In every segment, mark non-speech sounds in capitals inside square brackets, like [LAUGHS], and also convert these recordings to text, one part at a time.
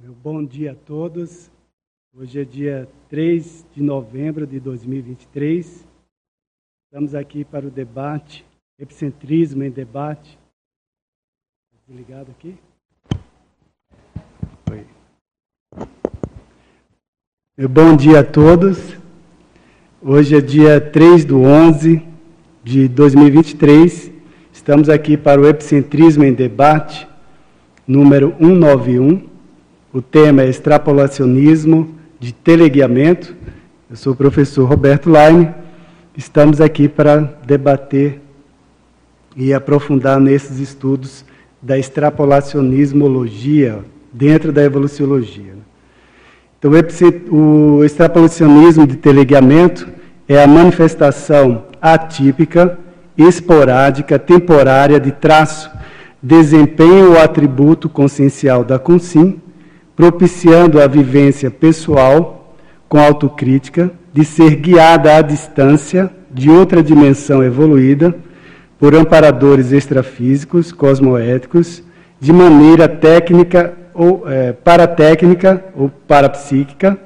Meu bom dia a todos. Hoje é dia 3 de novembro de 2023. Estamos aqui para o debate, epicentrismo em debate. Desligado aqui? Oi. Meu bom dia a todos. Hoje é dia 3 do 11 de 2023. Estamos aqui para o epicentrismo em debate, número 191. O tema é extrapolacionismo de teleguiamento. Eu sou o professor Roberto Laine. Estamos aqui para debater e aprofundar nesses estudos da extrapolacionismologia dentro da evoluciologia. Então, o extrapolacionismo de teleguiamento é a manifestação atípica, esporádica, temporária de traço, desempenho ou atributo consciencial da consim propiciando a vivência pessoal com autocrítica, de ser guiada à distância de outra dimensão evoluída por amparadores extrafísicos, cosmoéticos, de maneira técnica ou é, paratécnica ou parapsíquica,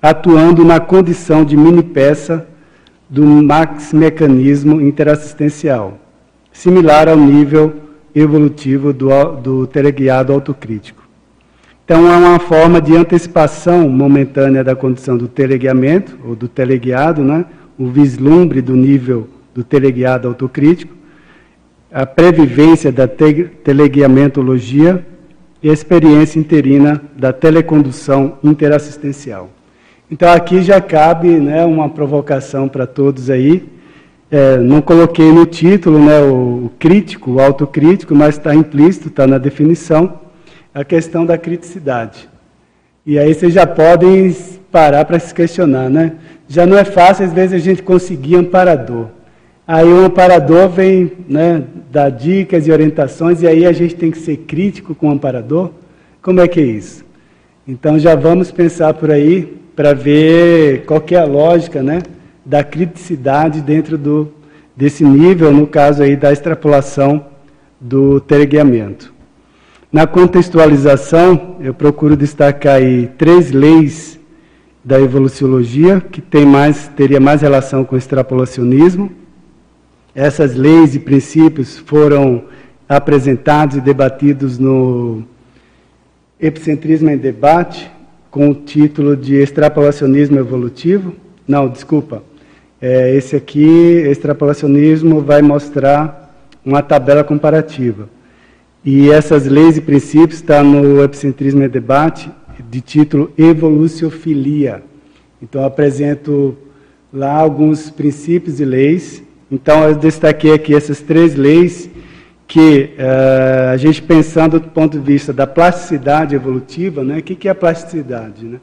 atuando na condição de mini-peça do max mecanismo interassistencial, similar ao nível evolutivo do, do teleguiado autocrítico. Então, é uma forma de antecipação momentânea da condição do teleguiamento, ou do teleguiado, né? o vislumbre do nível do teleguiado autocrítico, a previvência da te teleguiamentologia e a experiência interina da telecondução interassistencial. Então, aqui já cabe né, uma provocação para todos aí. É, não coloquei no título né, o crítico, o autocrítico, mas está implícito, está na definição a questão da criticidade. E aí vocês já podem parar para se questionar, né? Já não é fácil, às vezes, a gente conseguir amparador. Aí o amparador vem né, dar dicas e orientações, e aí a gente tem que ser crítico com o amparador. Como é que é isso? Então já vamos pensar por aí para ver qual é a lógica né, da criticidade dentro do, desse nível, no caso aí da extrapolação do teleguiamento. Na contextualização, eu procuro destacar aí três leis da evoluciologia que tem mais, teria mais relação com o extrapolacionismo. Essas leis e princípios foram apresentados e debatidos no Epicentrismo em Debate, com o título de Extrapolacionismo Evolutivo. Não, desculpa. É, esse aqui, extrapolacionismo, vai mostrar uma tabela comparativa. E essas leis e princípios estão no Epicentrismo e Debate, de título Evoluciofilia. Então, apresento lá alguns princípios e leis. Então, eu destaquei aqui essas três leis que uh, a gente pensando do ponto de vista da plasticidade evolutiva, né? O que, que é a plasticidade? Né?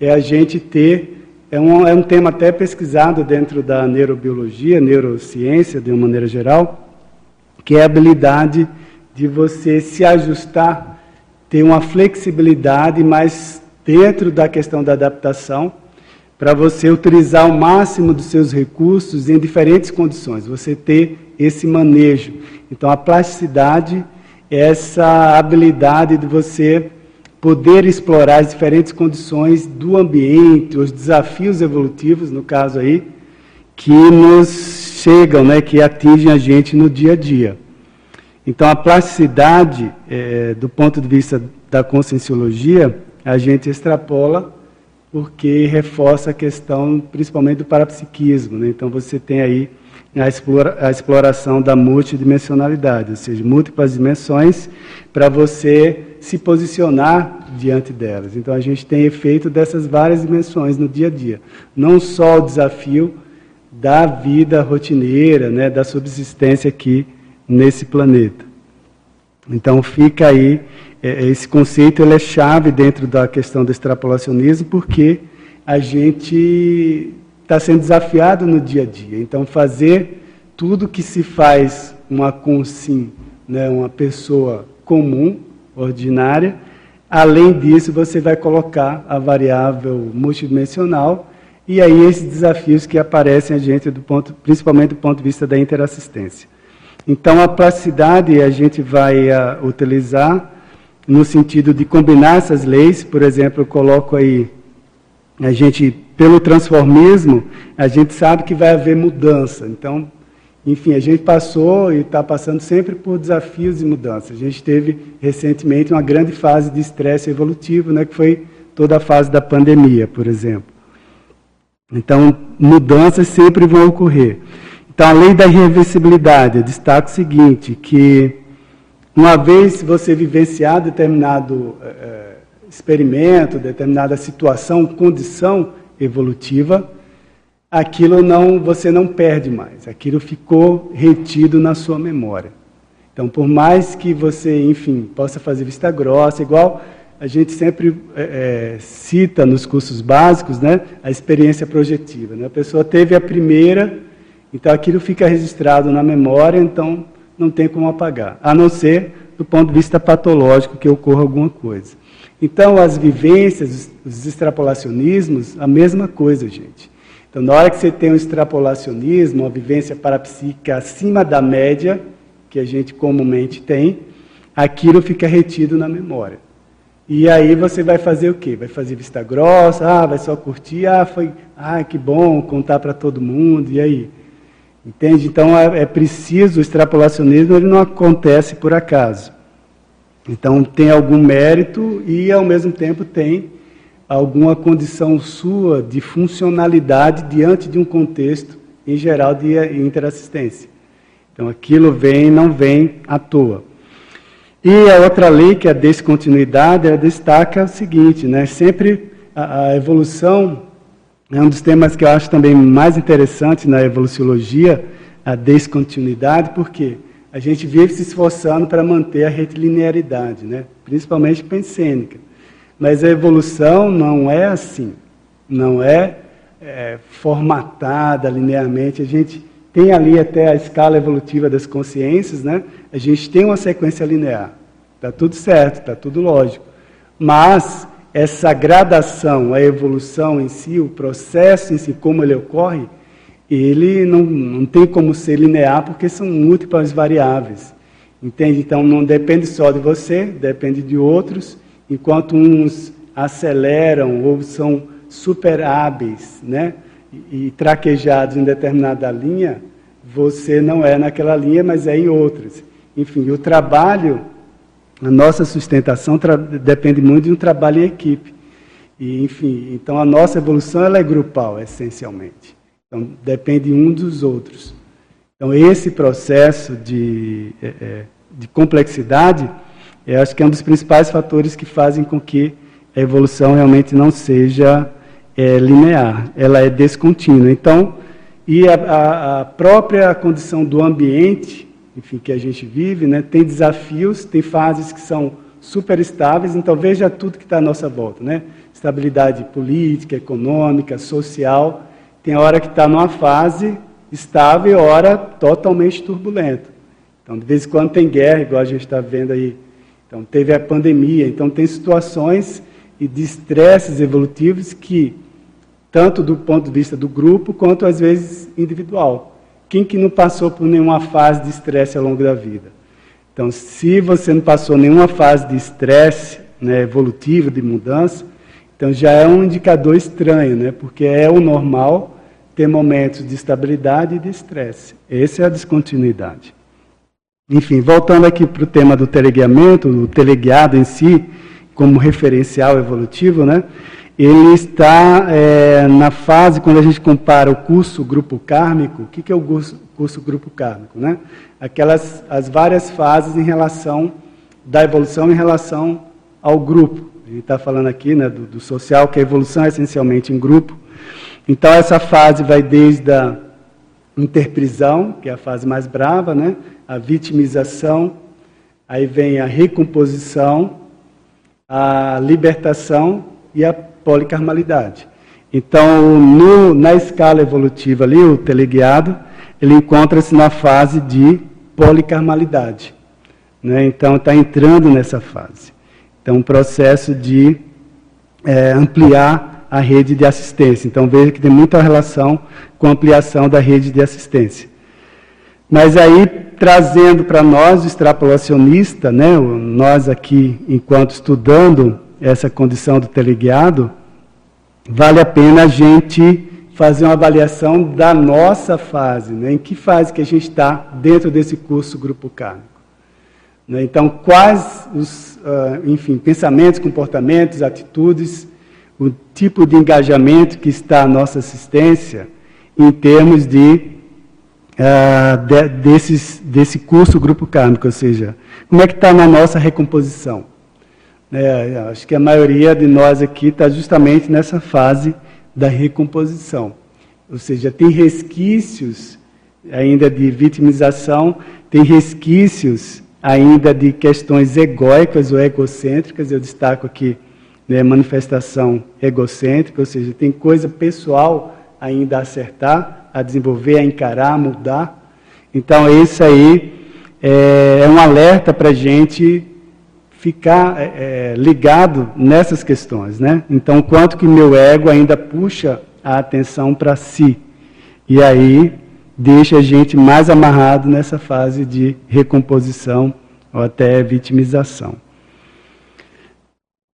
É a gente ter, é um, é um tema até pesquisado dentro da neurobiologia, neurociência, de uma maneira geral, que é a habilidade de você se ajustar, ter uma flexibilidade, mas dentro da questão da adaptação, para você utilizar o máximo dos seus recursos em diferentes condições, você ter esse manejo. Então, a plasticidade é essa habilidade de você poder explorar as diferentes condições do ambiente, os desafios evolutivos, no caso aí, que nos chegam, né, que atingem a gente no dia a dia. Então, a plasticidade, é, do ponto de vista da conscienciologia, a gente extrapola porque reforça a questão, principalmente do parapsiquismo. Né? Então, você tem aí a, explora, a exploração da multidimensionalidade, ou seja, múltiplas dimensões, para você se posicionar diante delas. Então, a gente tem efeito dessas várias dimensões no dia a dia. Não só o desafio da vida rotineira, né, da subsistência aqui nesse planeta. Então fica aí é, esse conceito ele é chave dentro da questão do extrapolacionismo porque a gente está sendo desafiado no dia a dia. Então fazer tudo que se faz uma consim, né, uma pessoa comum, ordinária, além disso você vai colocar a variável multidimensional e aí esses desafios que aparecem a gente do ponto, principalmente do ponto de vista da interassistência. Então, a plasticidade a gente vai uh, utilizar no sentido de combinar essas leis. Por exemplo, eu coloco aí, a gente, pelo transformismo, a gente sabe que vai haver mudança. Então, enfim, a gente passou e está passando sempre por desafios e mudanças. A gente teve recentemente uma grande fase de estresse evolutivo, né, que foi toda a fase da pandemia, por exemplo. Então, mudanças sempre vão ocorrer. Então, a lei da irreversibilidade, destaco o seguinte, que uma vez você vivenciar determinado é, experimento, determinada situação, condição evolutiva, aquilo não, você não perde mais, aquilo ficou retido na sua memória. Então, por mais que você, enfim, possa fazer vista grossa, igual a gente sempre é, cita nos cursos básicos, né, a experiência projetiva. Né? A pessoa teve a primeira, então aquilo fica registrado na memória, então não tem como apagar, a não ser do ponto de vista patológico que ocorra alguma coisa. Então, as vivências, os extrapolacionismos, a mesma coisa, gente. Então, na hora que você tem um extrapolacionismo, uma vivência parapsíquica acima da média, que a gente comumente tem, aquilo fica retido na memória. E aí você vai fazer o quê? Vai fazer vista grossa, ah, vai só curtir, ah, foi, ah, que bom, contar para todo mundo, e aí? Entende? Então é, é preciso, o extrapolacionismo ele não acontece por acaso. Então tem algum mérito e ao mesmo tempo tem alguma condição sua de funcionalidade diante de um contexto em geral de interassistência. Então aquilo vem, não vem à toa. E a outra lei, que é a descontinuidade, ela destaca o seguinte, né? Sempre a, a evolução é um dos temas que eu acho também mais interessante na evoluciologia, a descontinuidade, porque a gente vive se esforçando para manter a retilinearidade, né? principalmente pensênica. Mas a evolução não é assim, não é, é formatada linearmente. A gente tem ali até a escala evolutiva das consciências, né? A gente tem uma sequência linear. Está tudo certo, está tudo lógico. Mas essa gradação, a evolução em si, o processo em si, como ele ocorre, ele não, não tem como ser linear porque são múltiplas variáveis. Entende? Então não depende só de você, depende de outros, enquanto uns aceleram ou são super hábeis, né? E, e traquejados em determinada linha, você não é naquela linha, mas é em outras. Enfim, o trabalho, a nossa sustentação depende muito de um trabalho em equipe. E, enfim, então a nossa evolução ela é grupal, essencialmente. Então depende um dos outros. Então esse processo de, é, é de complexidade, eu acho que é um dos principais fatores que fazem com que a evolução realmente não seja é, linear, ela é descontínua. Então, e a, a, própria condição do ambiente, enfim, que a gente vive, né, tem desafios, tem fases que são super estáveis, então veja tudo que está à nossa volta, né? Estabilidade política, econômica, social. Tem hora que está numa fase estável e hora totalmente turbulenta. Então, de vez em quando tem guerra, igual a gente está vendo aí. Então, teve a pandemia. Então, tem situações e de estresses evolutivos que tanto do ponto de vista do grupo quanto às vezes individual. Quem que não passou por nenhuma fase de estresse ao longo da vida? Então, se você não passou nenhuma fase de estresse né, evolutivo, de mudança, então já é um indicador estranho, né, porque é o normal ter momentos de estabilidade e de estresse. Essa é a descontinuidade. Enfim, voltando aqui para o tema do teleguiamento, o teleguiado em si, como referencial evolutivo, né? Ele está é, na fase, quando a gente compara o curso grupo kármico, o que, que é o curso, curso grupo kármico? Né? Aquelas, as várias fases em relação, da evolução em relação ao grupo. Gente está falando aqui né, do, do, social, que a evolução é essencialmente em grupo. Então, essa fase vai desde a interprisão, que é a fase mais brava, né? a vitimização, aí vem a recomposição, a libertação e a policarmalidade. Então, no, na escala evolutiva ali, o teleguiado, ele encontra-se na fase de policarmalidade. Né? Então, está entrando nessa fase. Então, um processo de é, ampliar a rede de assistência. Então, veja que tem muita relação com a ampliação da rede de assistência. Mas aí, trazendo para nós, o extrapolacionista, né, nós aqui, enquanto estudando essa condição do teleguiado, vale a pena a gente fazer uma avaliação da nossa fase, né, em que fase que a gente está dentro desse curso Grupo Kármico. Né, então, quais os, uh, enfim, pensamentos, comportamentos, atitudes, o tipo de engajamento que está a nossa assistência em termos de uh, de, desses, desse curso Grupo Kármico, ou seja, como é que está na nossa recomposição. É, acho que a maioria de nós aqui está justamente nessa fase da recomposição. Ou seja, tem resquícios ainda de vitimização, tem resquícios ainda de questões egóicas ou egocêntricas. Eu destaco aqui né, manifestação egocêntrica, ou seja, tem coisa pessoal ainda a acertar a desenvolver, a encarar, a mudar. Então, isso aí é, é um alerta para a gente ficar é, é, ligado nessas questões, né? Então, quanto que meu ego ainda puxa a atenção para si. E aí deixa a gente mais amarrado nessa fase de recomposição ou até vitimização.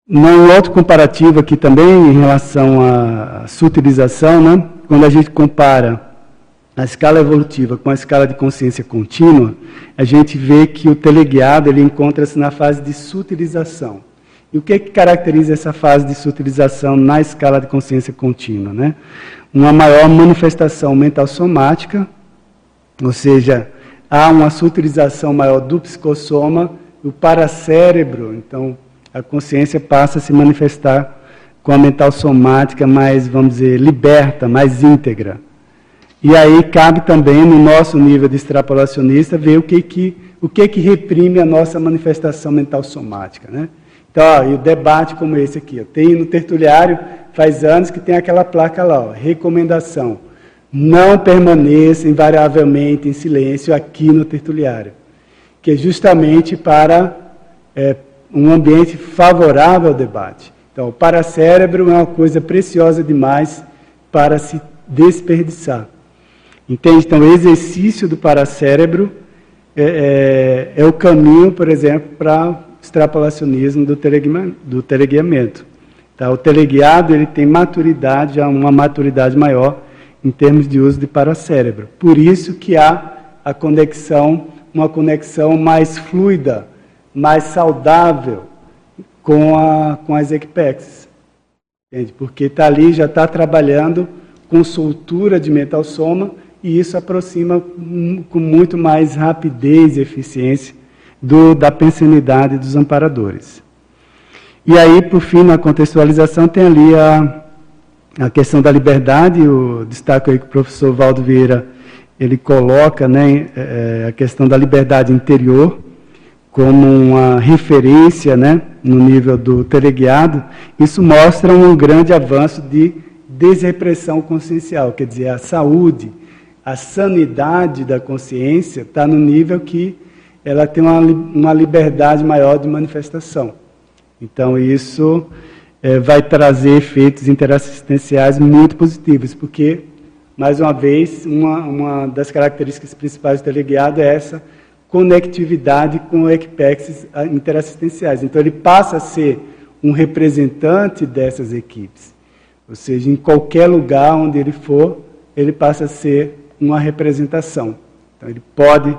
Um outro comparativo aqui também em relação à sutilização, né? quando a gente compara a escala evolutiva com a escala de consciência contínua, a gente vê que o teleguiado ele encontra-se na fase de sutilização. E o que, é que caracteriza essa fase de sutilização na escala de consciência contínua? Né? Uma maior manifestação mental somática, ou seja, há uma sutilização maior do psicossoma, o paracérebro, então a consciência passa a se manifestar com a mental somática mais, vamos dizer, liberta, mais íntegra. E aí cabe também no nosso nível de extrapolacionista ver o que que, o que, que reprime a nossa manifestação mental somática. Né? Então, ó, e o debate como esse aqui. Ó, tem no tertuliário, faz anos que tem aquela placa lá, ó, recomendação. Não permaneça invariavelmente em silêncio aqui no tertuliário. Que é justamente para é, um ambiente favorável ao debate. Então, o paracérebro é uma coisa preciosa demais para se desperdiçar. Entende? Então, o exercício do paracérebro é, é, é o caminho, por exemplo, para extrapolacionismo do, do teleguiamento. Tá? O teleguiado ele tem maturidade, uma maturidade maior em termos de uso de paracérebro. Por isso que há a conexão, uma conexão mais fluida, mais saudável com, a, com as equipex. Entende? Porque está ali, já está trabalhando com soltura de mental soma e isso aproxima com muito mais rapidez e eficiência do, da pensionidade dos amparadores. E aí, por fim, na contextualização, tem ali a, a questão da liberdade, o destaque aí que o professor Valdo Vieira ele coloca né, é, a questão da liberdade interior como uma referência né, no nível do teleguiado, isso mostra um grande avanço de desrepressão consciencial, quer dizer, a saúde, a sanidade da consciência está no nível que ela tem uma, uma liberdade maior de manifestação. Então, isso é, vai trazer efeitos interassistenciais muito positivos, porque, mais uma vez, uma, uma das características principais do teleguiado é essa conectividade com equipexes interassistenciais. Então, ele passa a ser um representante dessas equipes. Ou seja, em qualquer lugar onde ele for, ele passa a ser uma representação. Então, ele pode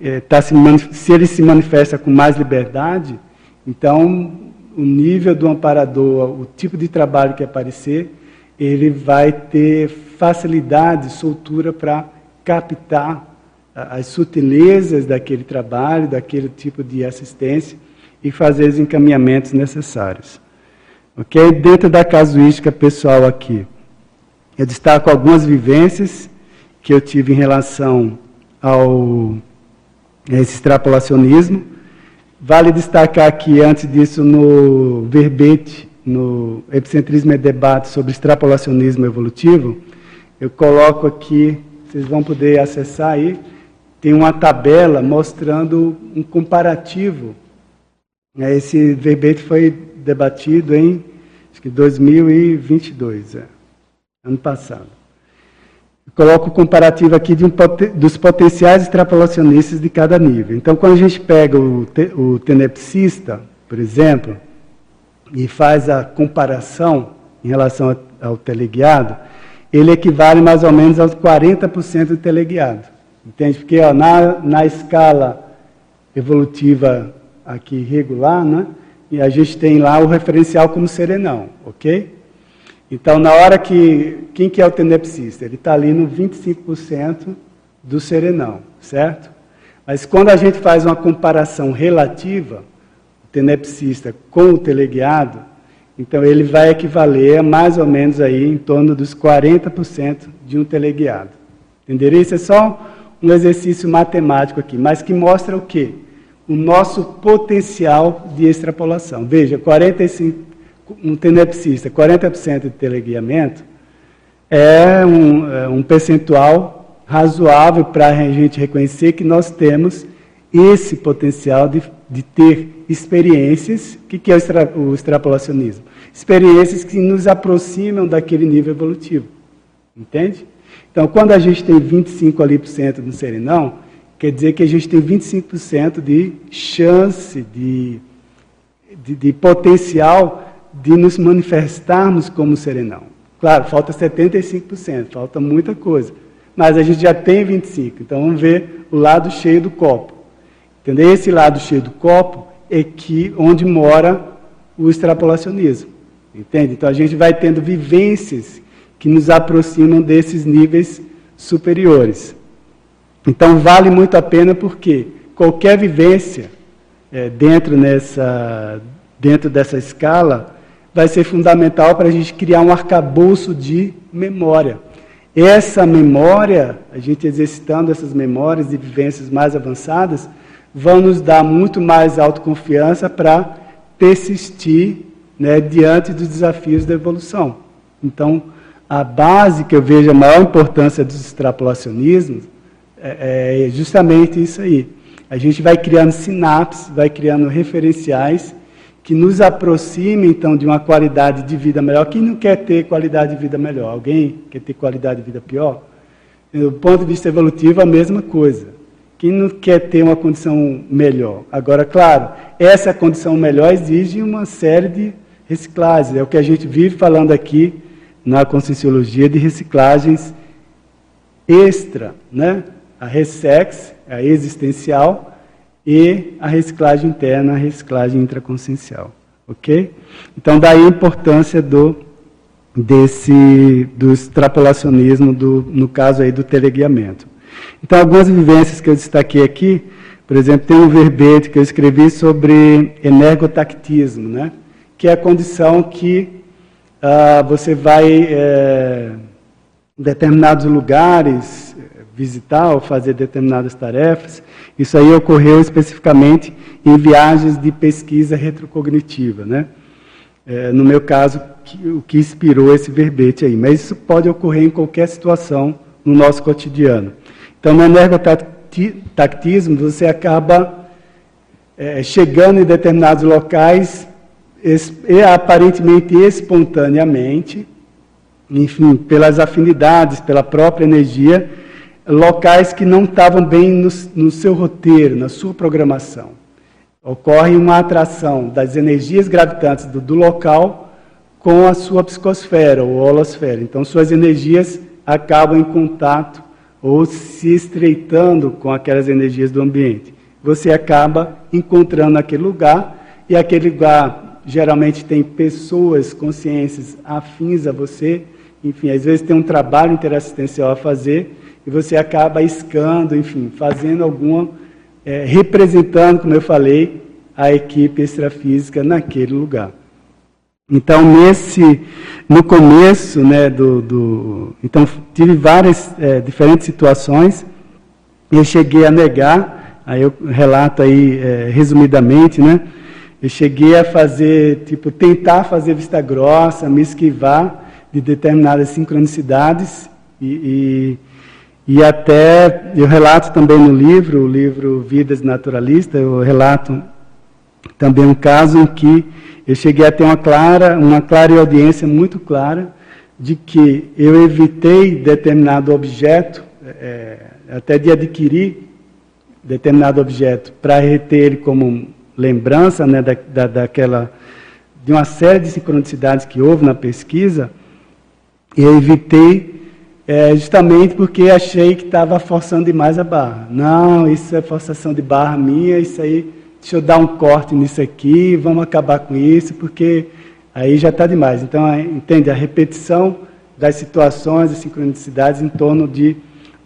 é, tá se, se ele se manifesta com mais liberdade, então o nível do amparador, o tipo de trabalho que aparecer, ele vai ter facilidade, soltura para captar as sutilezas daquele trabalho, daquele tipo de assistência e fazer os encaminhamentos necessários. Ok? Dentro da casuística pessoal aqui, eu destaco algumas vivências que eu tive em relação ao esse extrapolacionismo. Vale destacar que, antes disso, no verbete, no Epicentrismo e Debate sobre extrapolacionismo evolutivo, eu coloco aqui, vocês vão poder acessar aí, tem uma tabela mostrando um comparativo. Esse verbete foi debatido em acho que 2022, é, ano passado. Coloco o comparativo aqui um, dos potenciais extrapolacionistas de cada nível. Então, quando a gente pega o, te, o tenepsista, por exemplo, e faz a comparação em relação ao teleguiado, ele equivale mais ou menos aos 40% do teleguiado. Entende? Porque ó, na, na escala evolutiva aqui regular, né, e a gente tem lá o referencial como serenão, ok? Então, na hora que. Quem que é o tenepsista? Ele está ali no 25% do serenão, certo? Mas quando a gente faz uma comparação relativa, o tenepsista com o teleguiado, então ele vai equivaler a mais ou menos aí em torno dos 40% de um teleguiado. Entenderam? Isso é só um exercício matemático aqui, mas que mostra o quê? O nosso potencial de extrapolação. Veja, 45 um tenepsista, 40% de teleguiamento, é um, é um percentual razoável para a gente reconhecer que nós temos esse potencial de, de ter experiências. O que, que é o, extra, o extrapolacionismo? Experiências que nos aproximam daquele nível evolutivo. Entende? Então, quando a gente tem 25 ali por cento no serenão, quer dizer que a gente tem 25% de chance, de, de, de potencial de nos manifestarmos como serenão. Claro, falta 75%, falta muita coisa. Mas a gente já tem 25%. Então vamos ver o lado cheio do copo. Entendeu? Esse lado cheio do copo é que, onde mora o extrapolacionismo. Entende? Então a gente vai tendo vivências que nos aproximam desses níveis superiores. Então vale muito a pena porque qualquer vivência é, dentro, nessa, dentro dessa escala vai ser fundamental para a gente criar um arcabouço de memória. Essa memória, a gente exercitando essas memórias e vivências mais avançadas, vão nos dar muito mais autoconfiança para persistir né, diante dos desafios da evolução. Então, a base que eu vejo a maior importância dos extrapolacionismos é, é justamente isso aí. A gente vai criando sinapses, vai criando referenciais que nos aproxime, então, de uma qualidade de vida melhor. Quem não quer ter qualidade de vida melhor? Alguém quer ter qualidade de vida pior? Do ponto de vista evolutivo, a mesma coisa. Quem não quer ter uma condição melhor? Agora, claro, essa condição melhor exige uma série de reciclagens. É o que a gente vive falando aqui na Conscienciologia de reciclagens extra, né? A ressex, a existencial, e a reciclagem interna, a reciclagem intraconsciencial. Ok? Então, daí a importância do, desse, do extrapolacionismo, do, no caso aí do teleguiamento. Então, algumas vivências que eu destaquei aqui, por exemplo, tem um verbete que eu escrevi sobre energotactismo, né? que é a condição que ah, você vai é, em determinados lugares visitar ou fazer determinadas tarefas, isso aí ocorreu especificamente em viagens de pesquisa retrocognitiva, né? É, no meu caso, o que inspirou esse verbete aí. Mas isso pode ocorrer em qualquer situação no nosso cotidiano. Então, no energotactismo, você acaba é, chegando em determinados locais es, aparentemente espontaneamente, enfim, pelas afinidades, pela própria energia, locais que não estavam bem no, no seu roteiro, na sua programação. Ocorre uma atração das energias gravitantes do, do local com a sua psicosfera ou holosfera. Então, suas energias acabam em contato ou se estreitando com aquelas energias do ambiente. Você acaba encontrando aquele lugar e aquele lugar geralmente tem pessoas, consciências afins a você. Enfim, às vezes tem um trabalho interassistencial a fazer e você acaba iscando, enfim, fazendo alguma, é, representando, como eu falei, a equipe extrafísica naquele lugar. Então, nesse, no começo, né, do, do então tive várias é, diferentes situações. Eu cheguei a negar, aí eu relato aí é, resumidamente, né? Eu cheguei a fazer, tipo, tentar fazer vista grossa, me esquivar de determinadas sincronicidades e, e até, eu relato também no livro, o livro Vidas Naturalistas, eu relato também um caso em que eu cheguei a ter uma clara, uma clara audiência muito clara de que eu evitei determinado objeto, é, até de adquirir determinado objeto para reter ele como lembrança né, da, da, daquela, de uma série de sincronicidades que houve na pesquisa, eu evitei é, justamente porque achei que estava forçando demais a barra. Não, isso é forçação de barra minha, isso aí, deixa eu dar um corte nisso aqui, vamos acabar com isso, porque aí já está demais. Então, entende? A repetição das situações e sincronicidades em torno de,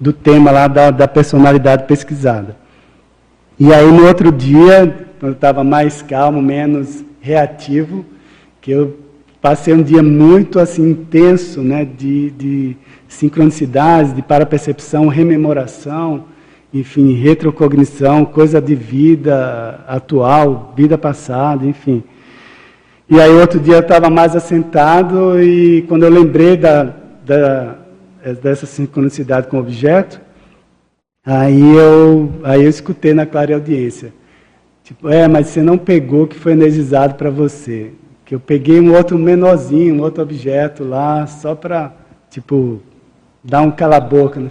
do tema lá da, da personalidade pesquisada. E aí, no outro dia, quando eu estava mais calmo, menos reativo, que eu passei um dia muito assim intenso, né, de, de sincronicidades, de parapercepção, rememoração, enfim, retrocognição, coisa de vida atual, vida passada, enfim. E aí outro dia eu estava mais assentado e quando eu lembrei da, da, dessa sincronicidade com o objeto, aí eu, aí eu escutei na clara audiência. Tipo, é, mas você não pegou que foi energizado para você. Que eu peguei um outro menorzinho, um outro objeto lá, só para, tipo, dar um cala-boca. Né?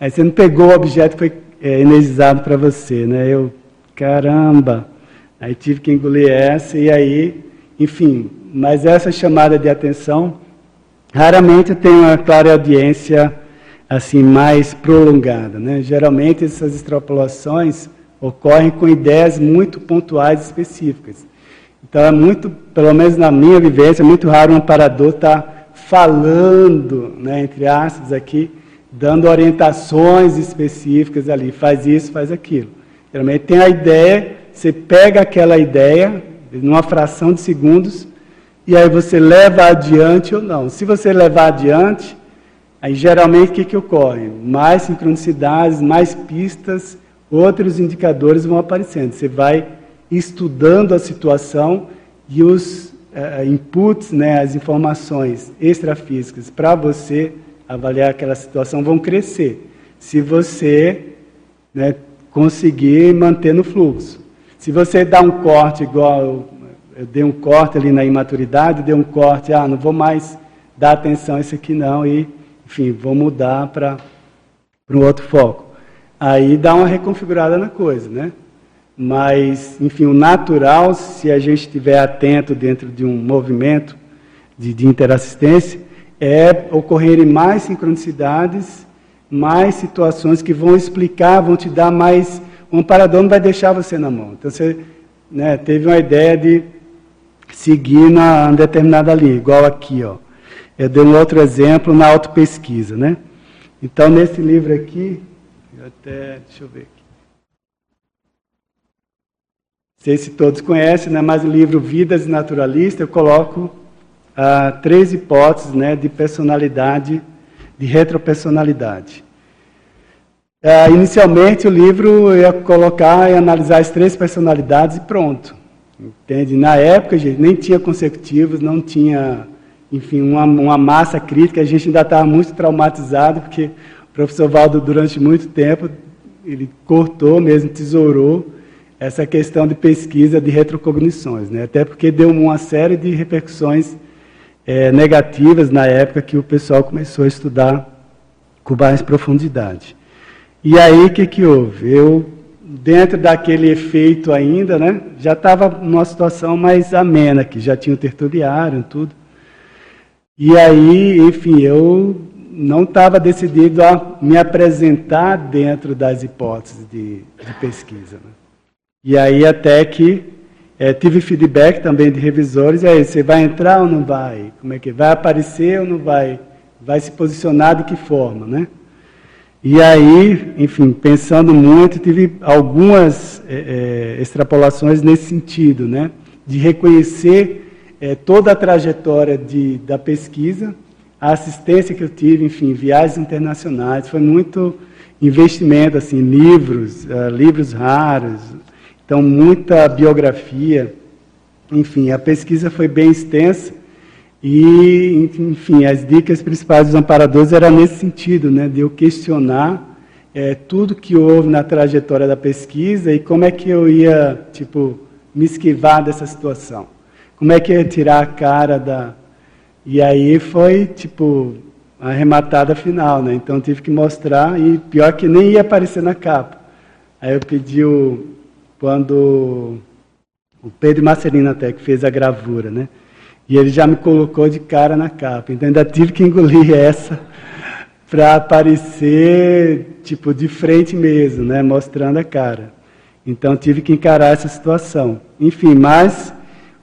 Aí você não pegou o objeto que foi é, energizado para você, né? Eu, caramba. Aí tive que engolir essa e aí, enfim. Mas essa chamada de atenção, raramente tem uma clara audiência assim mais prolongada, né? Geralmente essas extrapolações ocorrem com ideias muito pontuais específicas. Então é muito, pelo menos na minha vivência, é muito raro um amparador estar tá falando, né, entre aspas aqui, dando orientações específicas ali, faz isso, faz aquilo. Geralmente tem a ideia, você pega aquela ideia, numa fração de segundos, e aí você leva adiante ou não. Se você levar adiante, aí geralmente o que, que ocorre? Mais sincronicidades, mais pistas, outros indicadores vão aparecendo. Você vai estudando a situação e os uh, inputs, né, as informações extrafísicas para você avaliar aquela situação vão crescer. Se você né, conseguir manter no fluxo. Se você dá um corte igual eu, eu dei um corte ali na imaturidade, dei um corte, ah, não vou mais dar atenção a isso aqui não, e, enfim, vou mudar para um outro foco. Aí dá uma reconfigurada na coisa, né? Mas, enfim, o natural, se a gente estiver atento dentro de um movimento de, de interassistência, é ocorrerem mais sincronicidades, mais situações que vão explicar, vão te dar mais. Um parador não vai deixar você na mão. Então, você né, teve uma ideia de seguir na determinada linha, igual aqui, ó. Eu dei um outro exemplo na autopesquisa, né? Então, nesse livro aqui, eu até, deixa eu ver aqui. Sei se todos conhecem, né, mas o livro Vidas Naturalistas, eu coloco ah, três hipóteses né, de personalidade, de retropersonalidade. Ah, inicialmente, o livro ia colocar e analisar as três personalidades e pronto. Entende? Na época, gente, nem tinha consecutivos, não tinha, enfim, uma, uma massa crítica, a gente ainda estava muito traumatizado, porque o professor Valdo, durante muito tempo, ele cortou mesmo, tesourou essa questão de pesquisa de retrocognições, né? até porque deu uma série de repercussões é, negativas na época que o pessoal começou a estudar com mais profundidade. E aí o que, que houve? Eu, dentro daquele efeito ainda, né, já estava numa situação mais amena, que já tinha o tertuliário e tudo. E aí, enfim, eu não estava decidido a me apresentar dentro das hipóteses de, de pesquisa. Né? E aí até que é, tive feedback também de revisores, e aí, você vai entrar ou não vai? Como é que vai aparecer ou não vai? Vai se posicionar de que forma, né? E aí, enfim, pensando muito, tive algumas é, é, extrapolações nesse sentido, né? De reconhecer é, toda a trajetória de, da pesquisa, a assistência que eu tive, enfim, viagens internacionais, foi muito investimento, assim, livros, uh, livros raros, então, muita biografia. Enfim, a pesquisa foi bem extensa e, enfim, as dicas principais dos amparadores eram nesse sentido, né, de eu questionar é, tudo que houve na trajetória da pesquisa e como é que eu ia, tipo, me esquivar dessa situação. Como é que eu ia tirar a cara da, E aí foi, tipo, a arrematada final, né? Então tive que mostrar, e pior que nem ia aparecer na capa. Aí eu pedi o, quando o Pedro Marcelino até que fez a gravura, né? E ele já me colocou de cara na capa. Então ainda tive que engolir [LAUGHS] essa para aparecer tipo de frente mesmo, né, mostrando a cara. Então tive que encarar essa situação. Enfim, mas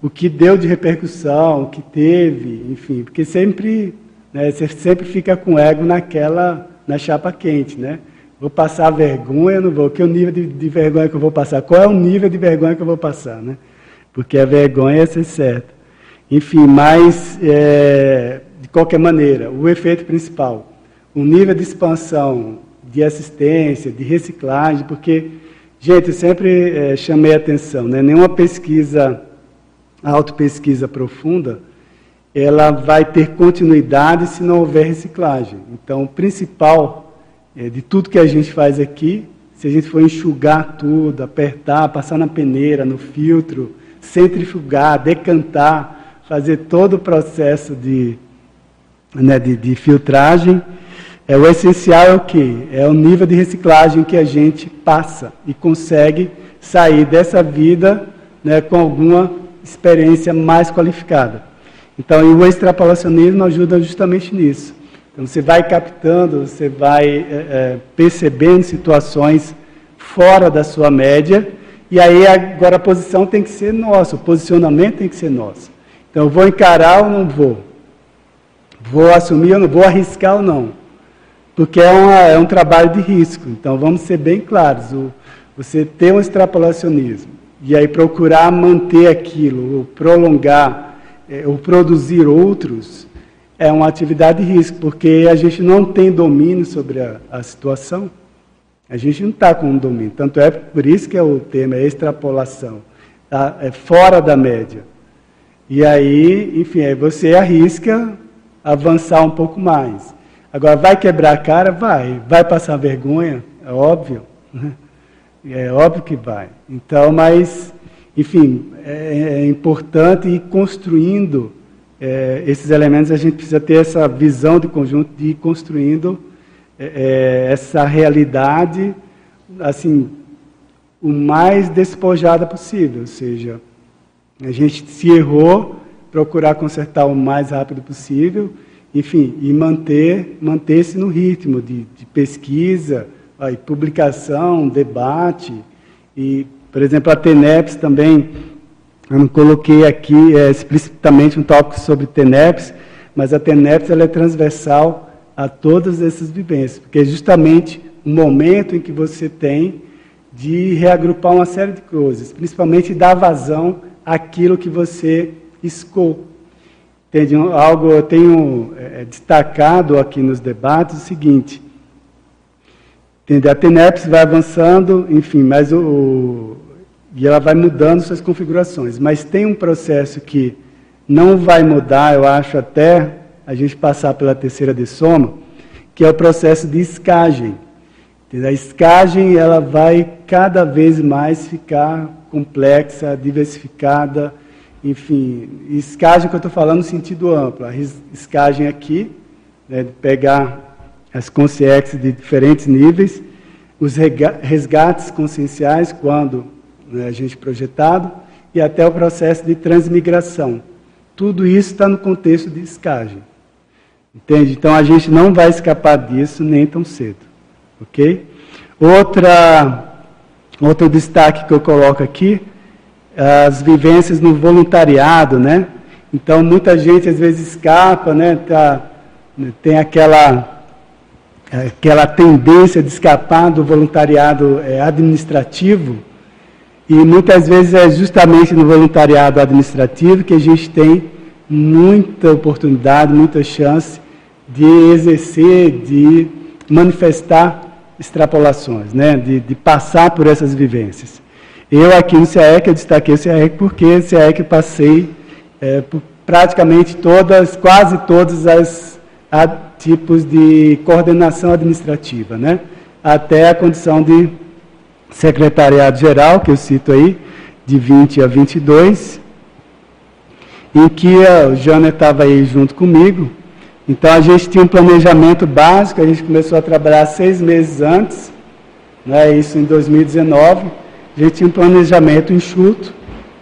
o que deu de repercussão, o que teve, enfim, porque sempre, né, você sempre fica com o ego naquela, na chapa quente, né? Vou passar vergonha, não vou. Que o nível de, de, vergonha que eu vou passar? Qual é o nível de vergonha que eu vou passar, né? Porque a vergonha é ser certa. Enfim, mas é, de qualquer maneira, o efeito principal, o nível de expansão, de assistência, de reciclagem, porque, gente, eu sempre é, chamei a atenção, né? Nenhuma pesquisa, autopesquisa profunda, ela vai ter continuidade se não houver reciclagem. Então, o principal é, de tudo que a gente faz aqui, se a gente for enxugar tudo, apertar, passar na peneira, no filtro, centrifugar, decantar, fazer todo o processo de, né, de, de filtragem, é, o essencial é o que? É o nível de reciclagem que a gente passa e consegue sair dessa vida né, com alguma experiência mais qualificada. Então, o extrapolacionismo ajuda justamente nisso. Então você vai captando, você vai é, percebendo situações fora da sua média, e aí agora a posição tem que ser nossa, o posicionamento tem que ser nosso. Então vou encarar ou não vou? Vou assumir ou não vou arriscar ou não? Porque é, uma, é um trabalho de risco. Então vamos ser bem claros. O, você ter um extrapolacionismo e aí procurar manter aquilo, ou prolongar, é, ou produzir outros, é uma atividade de risco, porque a gente não tem domínio sobre a, a situação. A gente não está com um domínio. Tanto é por isso que é o tema é extrapolação. Tá? É fora da média. E aí, enfim, aí você arrisca avançar um pouco mais. Agora, vai quebrar a cara? Vai. Vai passar vergonha? É óbvio. Né? É óbvio que vai. Então, mas, enfim, é, é importante ir construindo é, esses elementos, a gente precisa ter essa visão de conjunto de ir construindo é, é, essa realidade, assim, o mais despojada possível. Ou seja, a gente se errou, procurar consertar o mais rápido possível, enfim, e manter manter-se no ritmo de, de pesquisa, aí, publicação, debate e, por exemplo, a TENEPS também eu não coloquei aqui é, explicitamente um tópico sobre TENEPS, mas a TENEPS ela é transversal a todas essas vivências, porque é justamente o momento em que você tem de reagrupar uma série de coisas, principalmente dar vazão àquilo que você escou. Entende? Algo eu tenho é, destacado aqui nos debates o seguinte: entende? a TENEPS vai avançando, enfim, mas o, e ela vai mudando suas configurações. Mas tem um processo que não vai mudar, eu acho, até a gente passar pela terceira de soma, que é o processo de escagem. A escagem ela vai cada vez mais ficar complexa, diversificada, enfim, escagem que eu estou falando no sentido amplo, a escagem aqui, né, de pegar as consciências de diferentes níveis, os resgates conscienciais, quando né, a gente projetado, e até o processo de transmigração. Tudo isso está no contexto de escagem. Entende? Então a gente não vai escapar disso nem tão cedo. Ok? Outra, outro destaque que eu coloco aqui, as vivências no voluntariado, né? Então muita gente às vezes escapa, né? Tá, tem aquela, aquela tendência de escapar do voluntariado é, administrativo, e muitas vezes é justamente no voluntariado administrativo que a gente tem muita oportunidade, muita chance de exercer, de manifestar extrapolações, né? de, de passar por essas vivências. Eu aqui no CAEC, eu destaquei o CAEC porque o CAEC eu passei é, por praticamente todas, quase todos os tipos de coordenação administrativa, né? até a condição de secretariado geral, que eu cito aí, de 20 a 22. em que o Jana estava aí junto comigo. Então a gente tinha um planejamento básico, a gente começou a trabalhar seis meses antes, né, isso em 2019. A gente tinha um planejamento enxuto,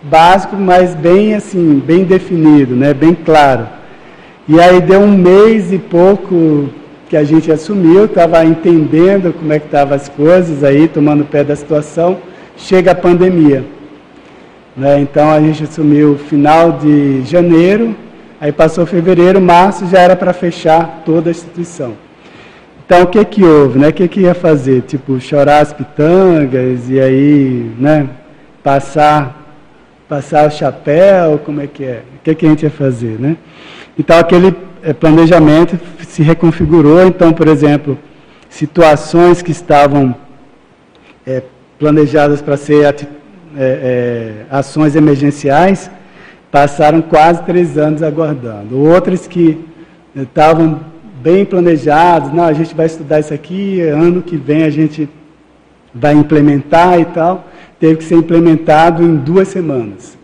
básico, mas bem assim, bem definido, né, bem claro. E aí deu um mês e pouco que a gente assumiu, estava entendendo como é que estavam as coisas aí, tomando pé da situação, chega a pandemia. Né? Então a gente assumiu final de janeiro, aí passou fevereiro, março, já era para fechar toda a instituição. Então o que que houve, né? O que que ia fazer? Tipo, chorar as pitangas e aí, né? Passar, passar o chapéu, como é que é? O que que a gente ia fazer, né? Então aquele planejamento se reconfigurou. Então, por exemplo, situações que estavam é, planejadas para ser é, é, ações emergenciais, passaram quase três anos aguardando. Outras que estavam bem planejadas, não, a gente vai estudar isso aqui, ano que vem a gente vai implementar e tal, teve que ser implementado em duas semanas.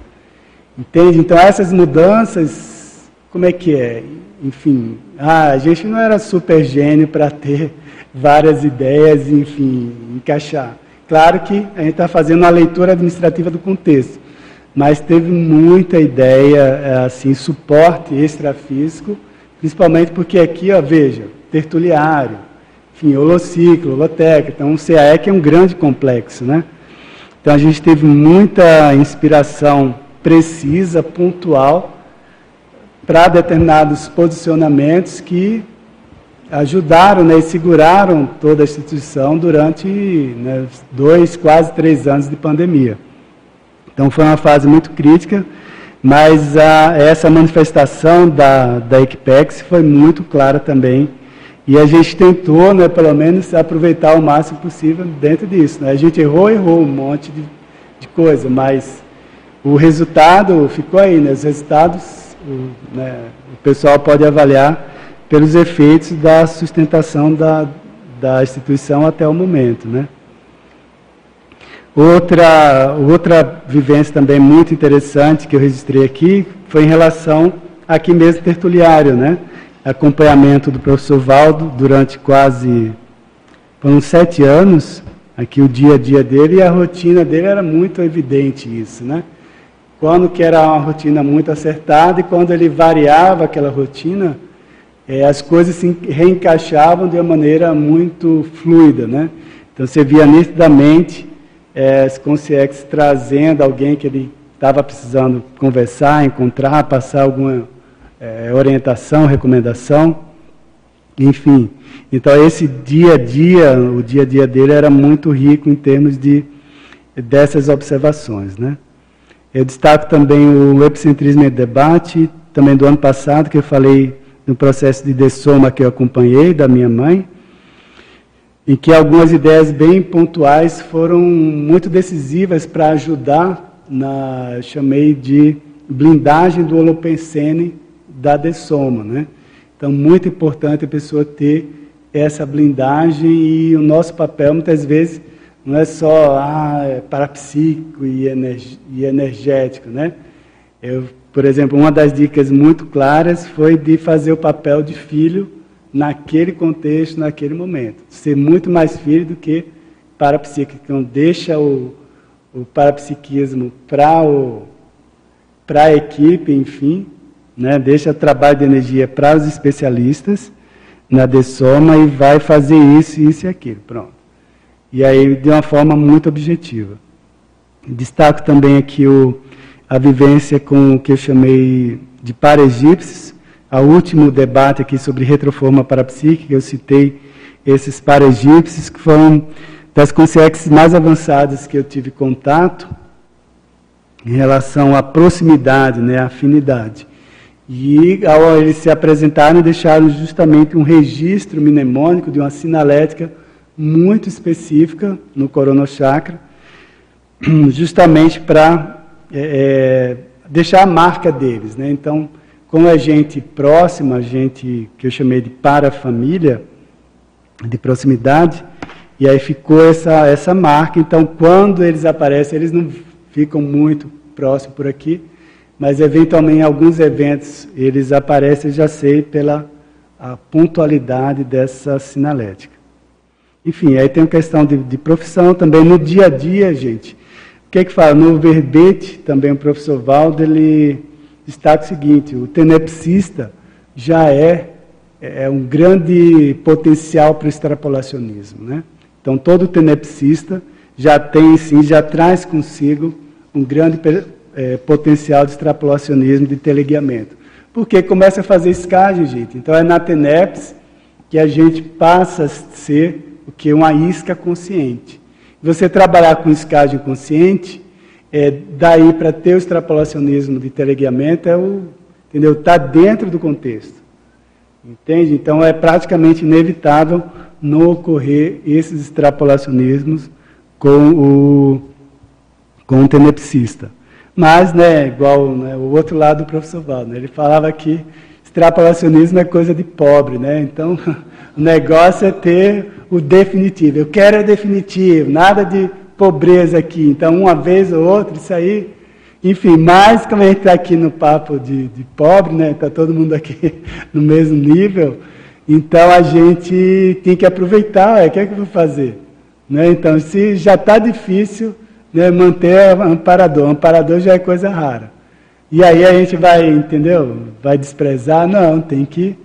Entende? Então essas mudanças, como é que é? Enfim, ah, a gente não era super gênio para ter várias ideias, enfim, encaixar. Claro que a gente está fazendo uma leitura administrativa do contexto, mas teve muita ideia, é, assim, suporte extrafísico, principalmente porque aqui, ó, veja, tertuliário, enfim, holociclo, holoteca, então o CAEC é um grande complexo, né? Então a gente teve muita inspiração precisa, pontual, para determinados posicionamentos que ajudaram né, e seguraram toda a instituição durante né, dois, quase três anos de pandemia. Então foi uma fase muito crítica, mas a, essa manifestação da, da Equipex foi muito clara também. E a gente tentou, né, pelo menos, aproveitar o máximo possível dentro disso. Né? A gente errou, errou um monte de, de coisa, mas o resultado ficou aí. Né? Os resultados, o, né, o pessoal pode avaliar pelos efeitos da sustentação da, da instituição até o momento. Né? Outra, outra vivência também muito interessante que eu registrei aqui foi em relação aqui mesmo tertuliário, né? acompanhamento do professor Valdo durante quase foram sete anos, aqui o dia a dia dele e a rotina dele era muito evidente isso, né? Quando que era uma rotina muito acertada e quando ele variava aquela rotina, é, as coisas se reencaixavam de uma maneira muito fluida, né? Então você via nitidamente é, as consciências trazendo alguém que ele estava precisando conversar, encontrar, passar alguma é, orientação, recomendação, enfim. Então esse dia a dia, o dia a dia dele era muito rico em termos de dessas observações, né? Eu destaco também o epicentrismo e debate, também do ano passado que eu falei no processo de dessoma que eu acompanhei da minha mãe, em que algumas ideias bem pontuais foram muito decisivas para ajudar na, chamei de blindagem do holopensene da dessoma, né? Então, muito importante a pessoa ter essa blindagem e o nosso papel, muitas vezes, não é só ah, é parapsíquico e, e energético, né? Eu por exemplo, uma das dicas muito claras foi de fazer o papel de filho naquele contexto, naquele momento. Ser muito mais filho do que parapsíquico. Então, deixa o, o parapsiquismo para a equipe, enfim, né? deixa o trabalho de energia para os especialistas na dessoma e vai fazer isso, isso e aquilo. Pronto. E aí, de uma forma muito objetiva. Destaco também aqui o a vivência com o que eu chamei de para-egípcios, o último debate aqui sobre retroforma parapsíquica, eu citei esses para-egípcios, que foram das consciências mais avançadas que eu tive contato em relação à proximidade, né, à afinidade. E ao eles se apresentarem, deixaram justamente um registro mnemônico de uma sinalética muito específica no coronochakra, [CLEARS THROAT] justamente para é, é, deixar a marca deles. Né? Então, como é gente próxima, gente que eu chamei de para-família, de proximidade, e aí ficou essa, essa marca. Então, quando eles aparecem, eles não ficam muito próximos por aqui, mas eventualmente em alguns eventos eles aparecem, já sei, pela a pontualidade dessa sinalética. Enfim, aí tem a questão de, de, profissão também no dia a dia, gente. O que é que fala? No verbete, também o professor Valdo, ele destaca o seguinte, o tenepsista já é, é um grande potencial para o extrapolacionismo. Né? Então, todo tenepsista já tem, sim, já traz consigo um grande é, potencial de extrapolacionismo, de teleguiamento. Porque começa a fazer escagem, gente. Então é na TENEPS que a gente passa a ser o que? Uma isca consciente. Você trabalhar com escagem consciente, é, daí para ter o extrapolacionismo de teleguiamento, é o, entendeu? Está dentro do contexto. Entende? Então é praticamente inevitável não ocorrer esses extrapolacionismos com o, com o tenepsista. Mas, né, igual né, o outro lado do professor Valdo, né, ele falava que extrapolacionismo é coisa de pobre, né? Então, [LAUGHS] o negócio é ter o definitivo. Eu quero é definitivo, nada de pobreza aqui. Então, uma vez ou outra, isso aí. Enfim, mas como a gente está aqui no papo de, de pobre, né? Está todo mundo aqui [LAUGHS] no mesmo nível. Então, a gente tem que aproveitar. O que é que eu vou fazer? Né? Então, se já está difícil né, manter amparador. Amparador já é coisa rara. E aí a gente vai, entendeu? Vai desprezar? Não, tem que.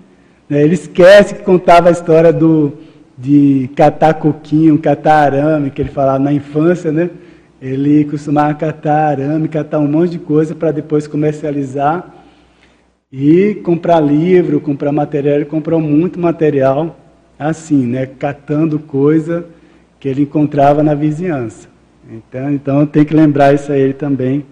Né, ele esquece que contava a história do, de catar coquinho, catar arame, que ele falava na infância, né? Ele costumava catar arame, catar um monte de coisa para depois comercializar e comprar livro, comprar material. Ele comprou muito material assim, né? Catando coisa que ele encontrava na vizinhança. Então, então tem que lembrar isso a ele também,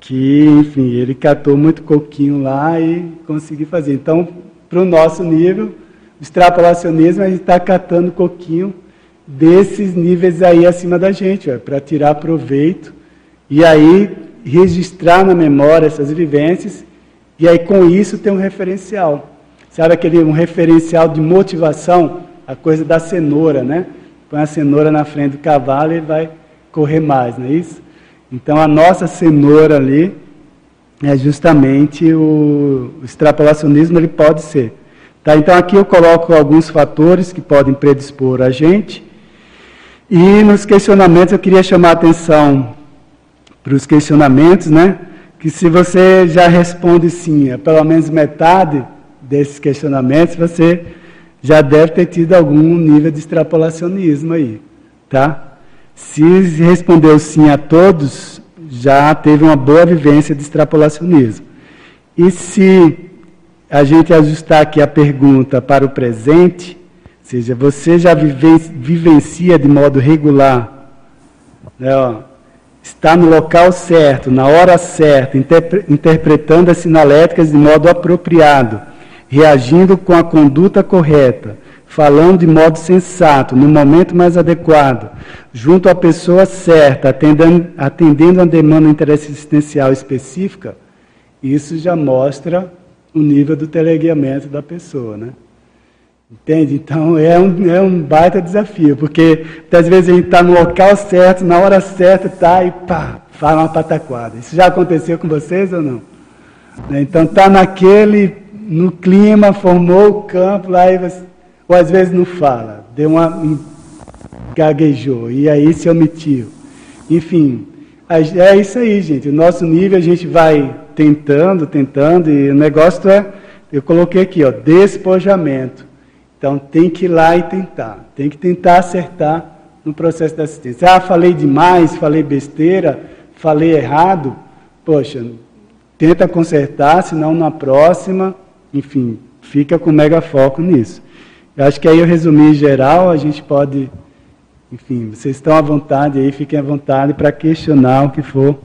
que, enfim, ele catou muito coquinho lá e conseguiu fazer. Então, para o nosso nível, extrapolacionismo, a gente está catando coquinho desses níveis aí acima da gente, para tirar proveito e aí registrar na memória essas vivências e aí com isso ter um referencial. Sabe aquele um referencial de motivação, a coisa da cenoura, né? Põe a cenoura na frente do cavalo e vai correr mais, não é isso? Então a nossa cenoura ali é justamente o, o extrapolacionismo, ele pode ser. Tá? Então aqui eu coloco alguns fatores que podem predispor a gente. E nos questionamentos eu queria chamar a atenção para os questionamentos, né? Que se você já responde sim a pelo menos metade desses questionamentos, você já deve ter tido algum nível de extrapolacionismo aí, tá? Se respondeu sim a todos, já teve uma boa vivência de extrapolacionismo. E se a gente ajustar aqui a pergunta para o presente, ou seja, você já vivencia de modo regular, né, ó, está no local certo, na hora certa, interpre interpretando as sinaléticas de modo apropriado, reagindo com a conduta correta, falando de modo sensato, no momento mais adequado, junto à pessoa certa, atendendo, atendendo a demanda interesse existencial específica, isso já mostra o nível do teleguiamento da pessoa, né? Entende? Então é um, é um baita desafio, porque às vezes a gente está no local certo, na hora certa, tá, e pá, fala uma pataquada. Isso já aconteceu com vocês ou não? Então está naquele, no clima, formou o campo lá e você ou às vezes não fala, deu uma gaguejou e aí se omitiu. Enfim, é isso aí, gente. O nosso nível a gente vai tentando, tentando e o negócio é, eu coloquei aqui, ó, despojamento. Então tem que ir lá e tentar, tem que tentar acertar no processo da assistência. Ah, falei demais, falei besteira, falei errado. Poxa, tenta consertar, senão na próxima, enfim, fica com mega foco nisso. Eu acho que aí eu resumi em geral, a gente pode, enfim, vocês estão à vontade aí, fiquem à vontade para questionar o que for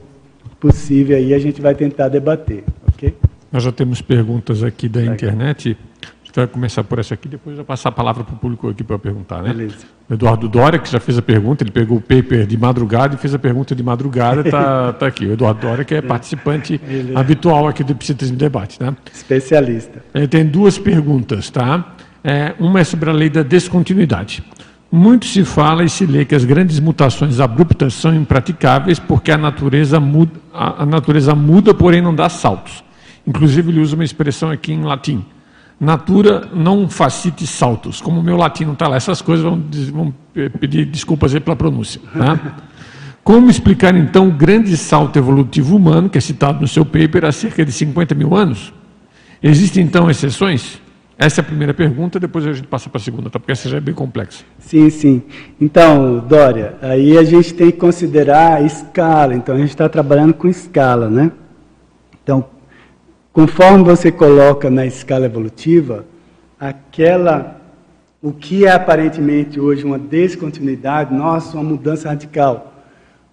possível aí, a gente vai tentar debater, ok? Nós já temos perguntas aqui da internet. A gente vai começar por essa aqui, depois vai passar a palavra para o público aqui para perguntar, né? Beleza. O Eduardo Dória, que já fez a pergunta, ele pegou o paper de madrugada e fez a pergunta de madrugada, está [LAUGHS] tá aqui. O Eduardo Dória, que é participante habitual aqui do Psitismo Debate, né? Especialista. Ele tem duas perguntas, tá? É, uma é sobre a lei da descontinuidade. Muito se fala e se lê que as grandes mutações abruptas são impraticáveis porque a natureza muda, a, natureza muda porém não dá saltos. Inclusive, ele usa uma expressão aqui em latim: Natura não facite saltos. Como o meu latim não está lá, essas coisas vão, vão pedir desculpas aí pela pronúncia. Tá? [LAUGHS] Como explicar então o grande salto evolutivo humano, que é citado no seu paper, há cerca de 50 mil anos? Existem então exceções? Essa é a primeira pergunta, depois a gente passa para a segunda, tá? porque essa já é bem complexa. Sim, sim. Então, Dória, aí a gente tem que considerar a escala. Então, a gente está trabalhando com escala, né? Então, conforme você coloca na escala evolutiva, aquela, o que é aparentemente hoje uma descontinuidade, nossa, uma mudança radical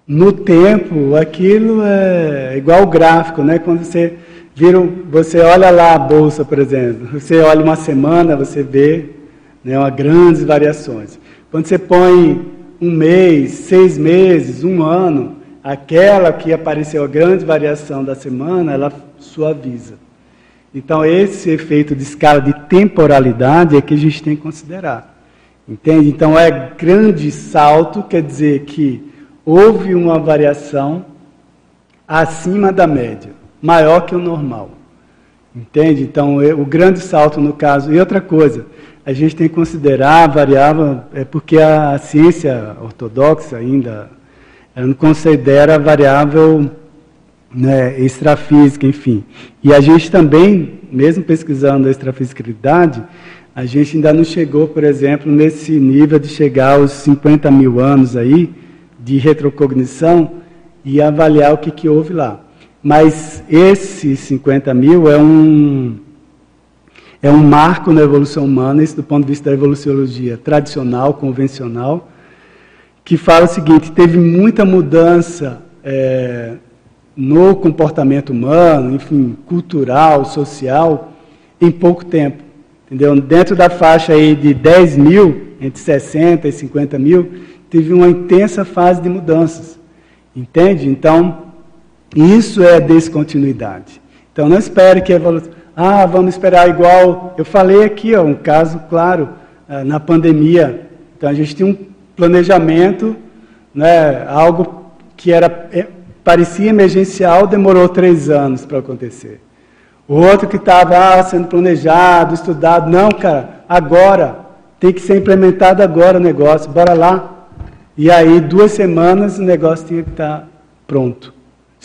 no tempo, aquilo é igual o gráfico, né? Quando você vira, você olha lá a bolsa, por exemplo, você olha uma semana, você vê né, uma grandes variações. Quando você põe um mês, seis meses, um ano, aquela que apareceu a grande variação da semana, ela suaviza. Então, esse efeito de escala de temporalidade é que a gente tem que considerar. Entende? Então, é grande salto, quer dizer que houve uma variação acima da média, maior que o normal. Entende? Então, o grande salto no caso. E outra coisa, a gente tem que considerar a variável, é porque a ciência ortodoxa ainda não considera a variável né, extrafísica, enfim. E a gente também, mesmo pesquisando a extrafisicalidade, a gente ainda não chegou, por exemplo, nesse nível de chegar aos 50 mil anos aí, de retrocognição e avaliar o que, que houve lá. Mas esse 50 mil é um, é um marco na evolução humana, isso do ponto de vista da evoluciologia tradicional, convencional, que fala o seguinte: teve muita mudança é, no comportamento humano, enfim, cultural, social, em pouco tempo. Entendeu? Dentro da faixa aí de 10 mil, entre 60 e 50 mil, teve uma intensa fase de mudanças. Entende? Então, isso é descontinuidade. Então, não espere que a evolução. Ah, vamos esperar igual. Eu falei aqui, ó, um caso claro, ah, na pandemia. Então, a gente tinha um planejamento, né, algo que era, é, parecia emergencial, demorou três anos para acontecer. O outro que estava ah, sendo planejado, estudado, não, cara, agora, tem que ser implementado agora o negócio, bora lá. E aí, duas semanas, o negócio tinha que estar pronto.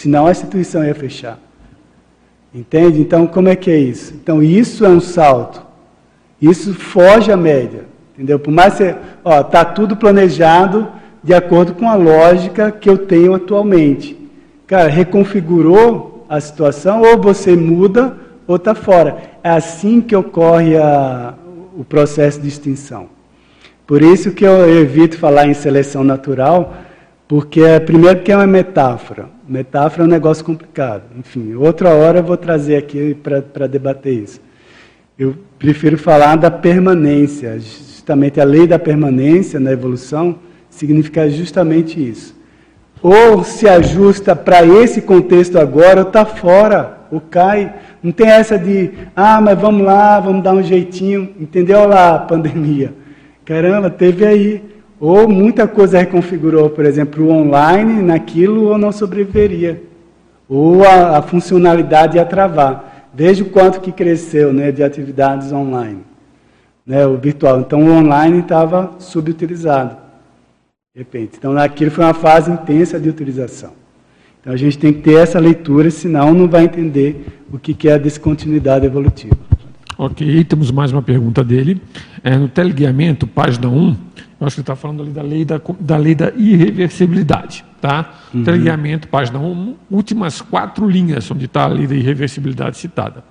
Senão a instituição ia fechar. Entende? Então, como é que é isso? Então, isso é um salto. Isso foge à média. Entendeu? Por mais que ó, está tudo planejado de acordo com a lógica que eu tenho atualmente. Cara, reconfigurou a situação, ou você muda, ou está fora. É assim que ocorre a, o processo de extinção. Por isso que eu evito falar em seleção natural, porque é, primeiro que é uma metáfora. Metáfora é um negócio complicado. Enfim, outra hora eu vou trazer aqui para debater isso. Eu prefiro falar da permanência. Justamente a lei da permanência na evolução significa justamente isso. Ou se ajusta para esse contexto agora, ou está fora, ou cai. Não tem essa de, ah, mas vamos lá, vamos dar um jeitinho. Entendeu lá a pandemia? Caramba, teve aí. Ou muita coisa reconfigurou, por exemplo, o online naquilo ou não sobreviveria. Ou a, a funcionalidade ia travar. Veja o quanto que cresceu né, de atividades online. Né, o virtual. Então o online estava subutilizado. De repente. Então aquilo foi uma fase intensa de utilização. Então a gente tem que ter essa leitura, senão não vai entender o que é a descontinuidade evolutiva. Ok, temos mais uma pergunta dele. É, no teleguiamento, página 1, eu acho que ele está falando ali da lei da, da lei da irreversibilidade. Tá? Uhum. Teleguiamento, página 1, últimas quatro linhas onde está a lei da irreversibilidade citada.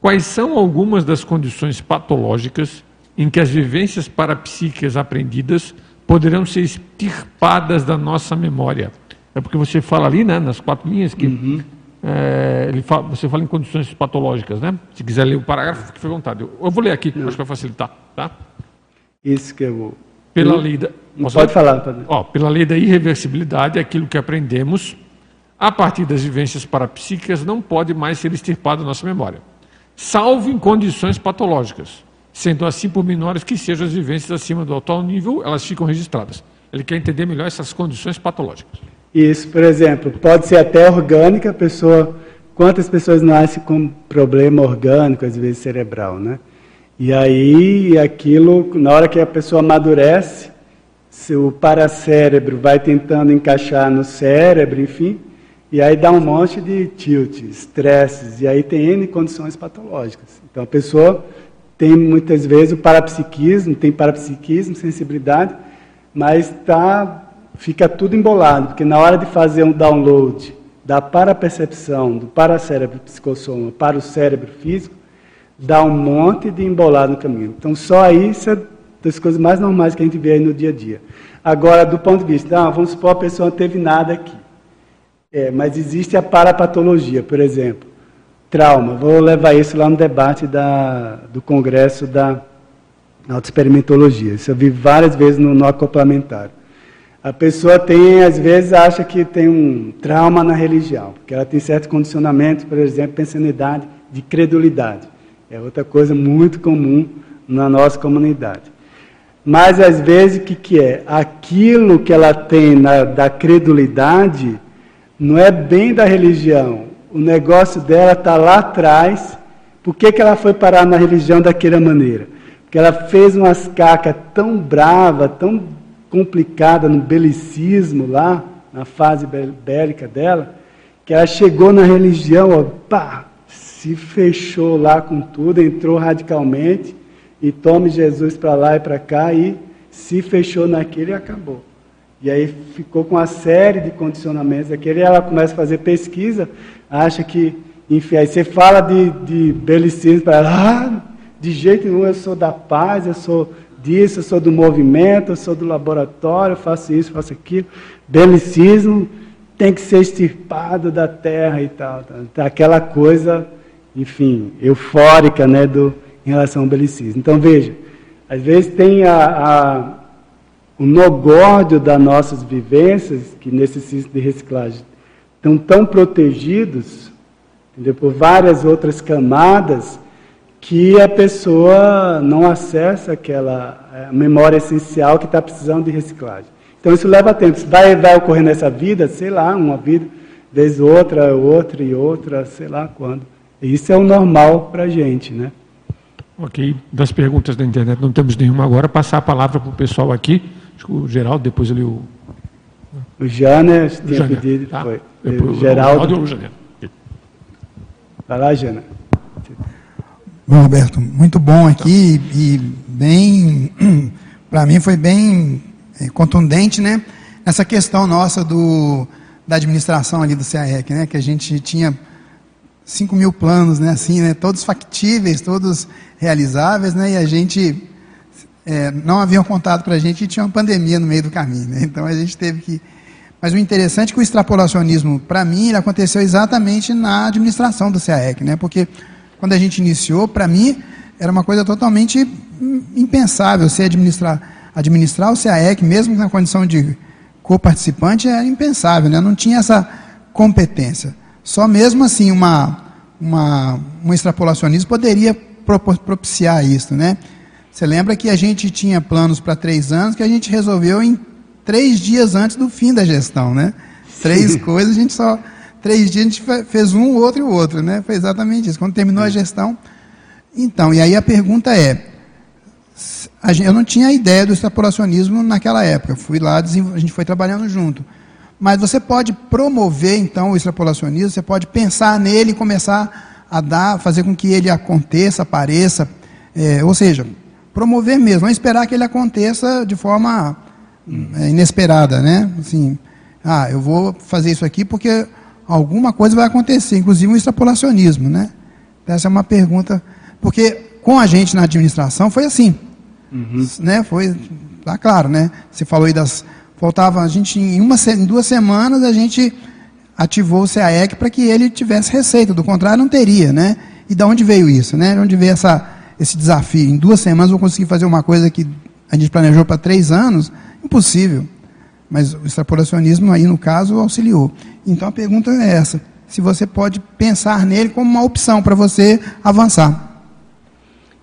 Quais são algumas das condições patológicas em que as vivências parapsíquicas aprendidas poderão ser extirpadas da nossa memória? É porque você fala ali, né, nas quatro linhas, que uhum. É, ele fala, você fala em condições patológicas, né? Se quiser ler o parágrafo, fique à vontade. Eu, eu vou ler aqui, Não. acho que vai facilitar, tá? Isso que eu vou. Pela lei da, pode falar. Ó, pela lei da irreversibilidade, aquilo que aprendemos a partir das vivências parapsíquicas não pode mais ser extirpado da nossa memória, salvo em condições patológicas, sendo assim por menores que sejam as vivências acima do atual nível, elas ficam registradas. Ele quer entender melhor essas condições patológicas. Isso, por exemplo, pode ser até orgânica, pessoa. Quantas pessoas nascem com problema orgânico, às vezes cerebral, né? E aí, aquilo, na hora que a pessoa amadurece, o paracérebro vai tentando encaixar no cérebro, enfim, e aí dá um monte de tilt, estresses, e aí tem N condições patológicas. Então a pessoa tem muitas vezes o parapsiquismo, tem parapsiquismo, sensibilidade, mas tá, fica tudo embolado, porque na hora de fazer um download da parapercepção, do paracérebro psicossoma para o cérebro físico, dá um monte de embolado no caminho. Então só isso é das coisas mais normais que a gente vê aí no dia a dia. Agora, do ponto de vista, ah, vamos supor a pessoa não teve nada aqui. É, mas existe a parapatologia, por exemplo trauma. Vou levar isso lá no debate da, do Congresso da Autoexperimentologia. Isso eu vi várias vezes no, no acoplamentário. A pessoa tem, às vezes, acha que tem um trauma na religião, porque ela tem certos condicionamentos, por exemplo, pensanidade de credulidade. É outra coisa muito comum na nossa comunidade. Mas, às vezes, o que, que é? Aquilo que ela tem na, da credulidade não é bem da religião, o negócio dela está lá atrás. Por que, que ela foi parar na religião daquela maneira? Porque ela fez umas cacas tão brava, tão complicada no belicismo lá, na fase bélica dela, que ela chegou na religião, ó, pá, se fechou lá com tudo, entrou radicalmente e tome Jesus para lá e para cá e se fechou naquele e acabou. E aí ficou com uma série de condicionamentos aquele, ela começa a fazer pesquisa, acha que, enfim, aí você fala de, de belicismo para ela, ah, de jeito nenhum, eu sou da paz, eu sou disso, eu sou do movimento, eu sou do laboratório, eu faço isso, faço aquilo. Belicismo tem que ser extirpado da terra e tal. Tá? Então, aquela coisa, enfim, eufórica né, do, em relação ao belicismo. Então, veja, às vezes tem a, a, o nogórdio das nossas vivências, que necessitam de reciclagem, estão tão protegidos entendeu? por várias outras camadas que a pessoa não acessa aquela é, memória essencial que está precisando de reciclagem. Então isso leva tempo. Isso vai, vai ocorrer nessa vida, sei lá, uma vida, vez outra, outra e outra, sei lá quando. Isso é o normal para a gente, né? Ok. Das perguntas da internet não temos nenhuma agora. Passar a palavra para o pessoal aqui. Acho que o Geraldo, depois ele o. O Janer tinha pedido. Tá. Foi. Depois, o Geraldo. O. Vai lá, Jana. Bom, Roberto, muito bom aqui e bem, [CLEARS THROAT] para mim foi bem é, contundente, né? Essa questão nossa do, da administração ali do CAEC, né? Que a gente tinha 5 mil planos, né? Assim, né? Todos factíveis, todos realizáveis, né? E a gente é, não haviam contado para a gente que tinha uma pandemia no meio do caminho, né? Então a gente teve que mas o interessante é que o extrapolacionismo, para mim, ele aconteceu exatamente na administração do CAEC, né? Porque quando a gente iniciou, para mim, era uma coisa totalmente impensável você administrar, administrar o CAEC, mesmo na condição de co-participante, era impensável, né? Não tinha essa competência. Só mesmo assim uma, uma, um extrapolacionismo poderia propiciar isso, né? Você lembra que a gente tinha planos para três anos que a gente resolveu em três dias antes do fim da gestão, né? Três coisas, a gente só. Três dias a gente fez um, o outro e o outro, né? Foi exatamente isso. Quando terminou a gestão. Então, e aí a pergunta é: eu não tinha ideia do extrapolacionismo naquela época. Fui lá, a gente foi trabalhando junto. Mas você pode promover, então, o extrapolacionismo, você pode pensar nele e começar a dar, fazer com que ele aconteça, apareça. É, ou seja, promover mesmo, não esperar que ele aconteça de forma é, inesperada, né? Assim, ah, eu vou fazer isso aqui porque alguma coisa vai acontecer, inclusive um extrapolacionismo, né? Essa é uma pergunta, porque com a gente na administração foi assim, uhum. né? Foi, tá claro, né? Você falou aí das, faltava a gente em uma em duas semanas a gente ativou o CAEC para que ele tivesse receita, do contrário não teria, né? E da onde veio isso, né? De onde veio essa, esse desafio? Em duas semanas vou conseguir fazer uma coisa que a gente planejou para três anos, Impossível. Mas o extrapolacionismo aí, no caso, auxiliou. Então a pergunta é essa: se você pode pensar nele como uma opção para você avançar.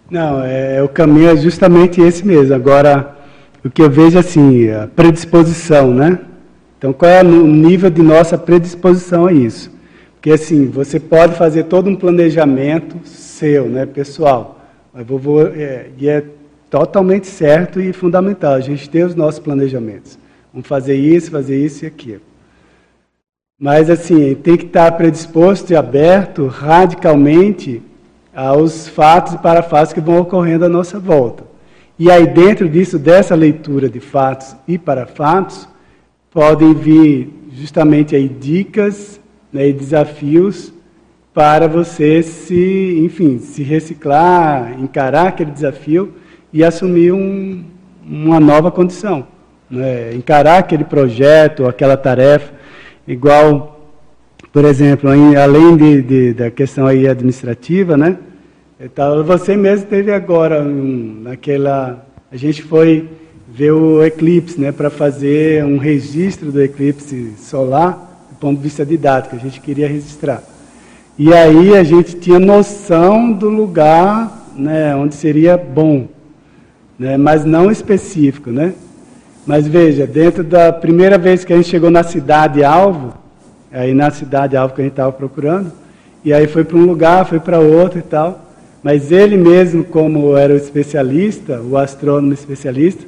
Não, é, o caminho é justamente esse mesmo. Agora, o que eu vejo assim, a predisposição, né? Então, qual é o nível de nossa predisposição a isso? Porque assim, você pode fazer todo um planejamento seu, né, pessoal. Vou, vou, é, e é totalmente certo e fundamental a gente ter os nossos planejamentos. Vamos fazer isso, fazer isso e aquilo. Mas assim, tem que estar predisposto e aberto radicalmente aos fatos e parafatos que vão ocorrendo à nossa volta. E aí, dentro disso, dessa leitura de fatos e parafatos, podem vir justamente aí dicas né, e desafios para você se, enfim, se reciclar, encarar aquele desafio e assumir um, uma nova condição. Né? Encarar aquele projeto, aquela tarefa, igual, por exemplo, em, além de, de, da questão aí administrativa, né? Então, você mesmo teve agora um, naquela, a gente foi ver o eclipse, né, para fazer um registro do eclipse solar do ponto de vista didático, a gente queria registrar. E aí a gente tinha noção do lugar, né, onde seria bom, né, mas não específico, né? Mas veja, dentro da primeira vez que a gente chegou na cidade alvo, aí na cidade alvo que a gente estava procurando, e aí foi para um lugar, foi para outro e tal. Mas ele mesmo, como era o especialista, o astrônomo especialista,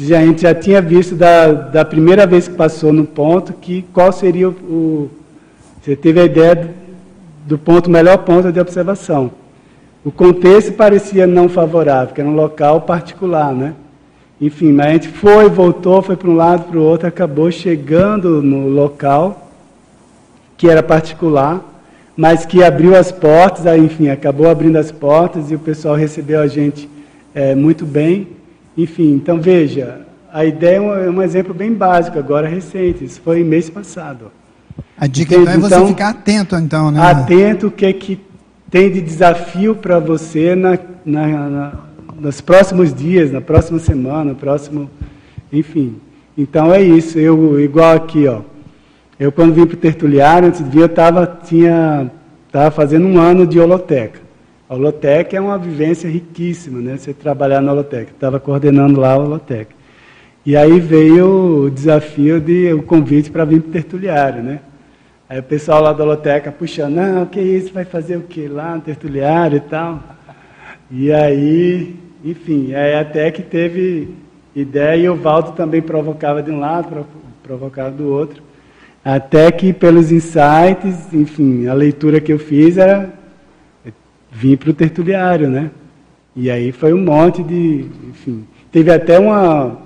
a gente já tinha visto da, da primeira vez que passou no ponto que qual seria o, o você teve a ideia do, do ponto melhor ponto de observação. O contexto parecia não favorável, porque era um local particular, né? Enfim, mas a gente foi, voltou, foi para um lado, para o outro, acabou chegando no local que era particular mas que abriu as portas, aí, enfim, acabou abrindo as portas e o pessoal recebeu a gente é, muito bem. Enfim, então veja, a ideia é um, é um, exemplo bem básico, agora recente, isso foi mês passado. A dica então é você então, ficar atento, então, né? Atento o que é que tem de desafio para você na, na, na, nos próximos dias, na próxima semana, no próximo. Enfim. Então é isso. Eu, igual aqui, ó. Eu, quando vim para o Tertuliário, antes de vir, eu estava tava fazendo um ano de holoteca. A holoteca é uma vivência riquíssima, né? Você trabalhar na holoteca. Estava coordenando lá a holoteca. E aí veio o desafio de o convite para vir para o Tertuliário, né? Aí o pessoal lá da holoteca puxando, não, que isso? Vai fazer o que lá no Tertuliário e tal? E aí, enfim, aí até que teve ideia e o Valdo também provocava de um lado, provocava do outro. Até que pelos insights, enfim, a leitura que eu fiz era vir para o tertuliário, né? E aí foi um monte de, enfim, teve até uma,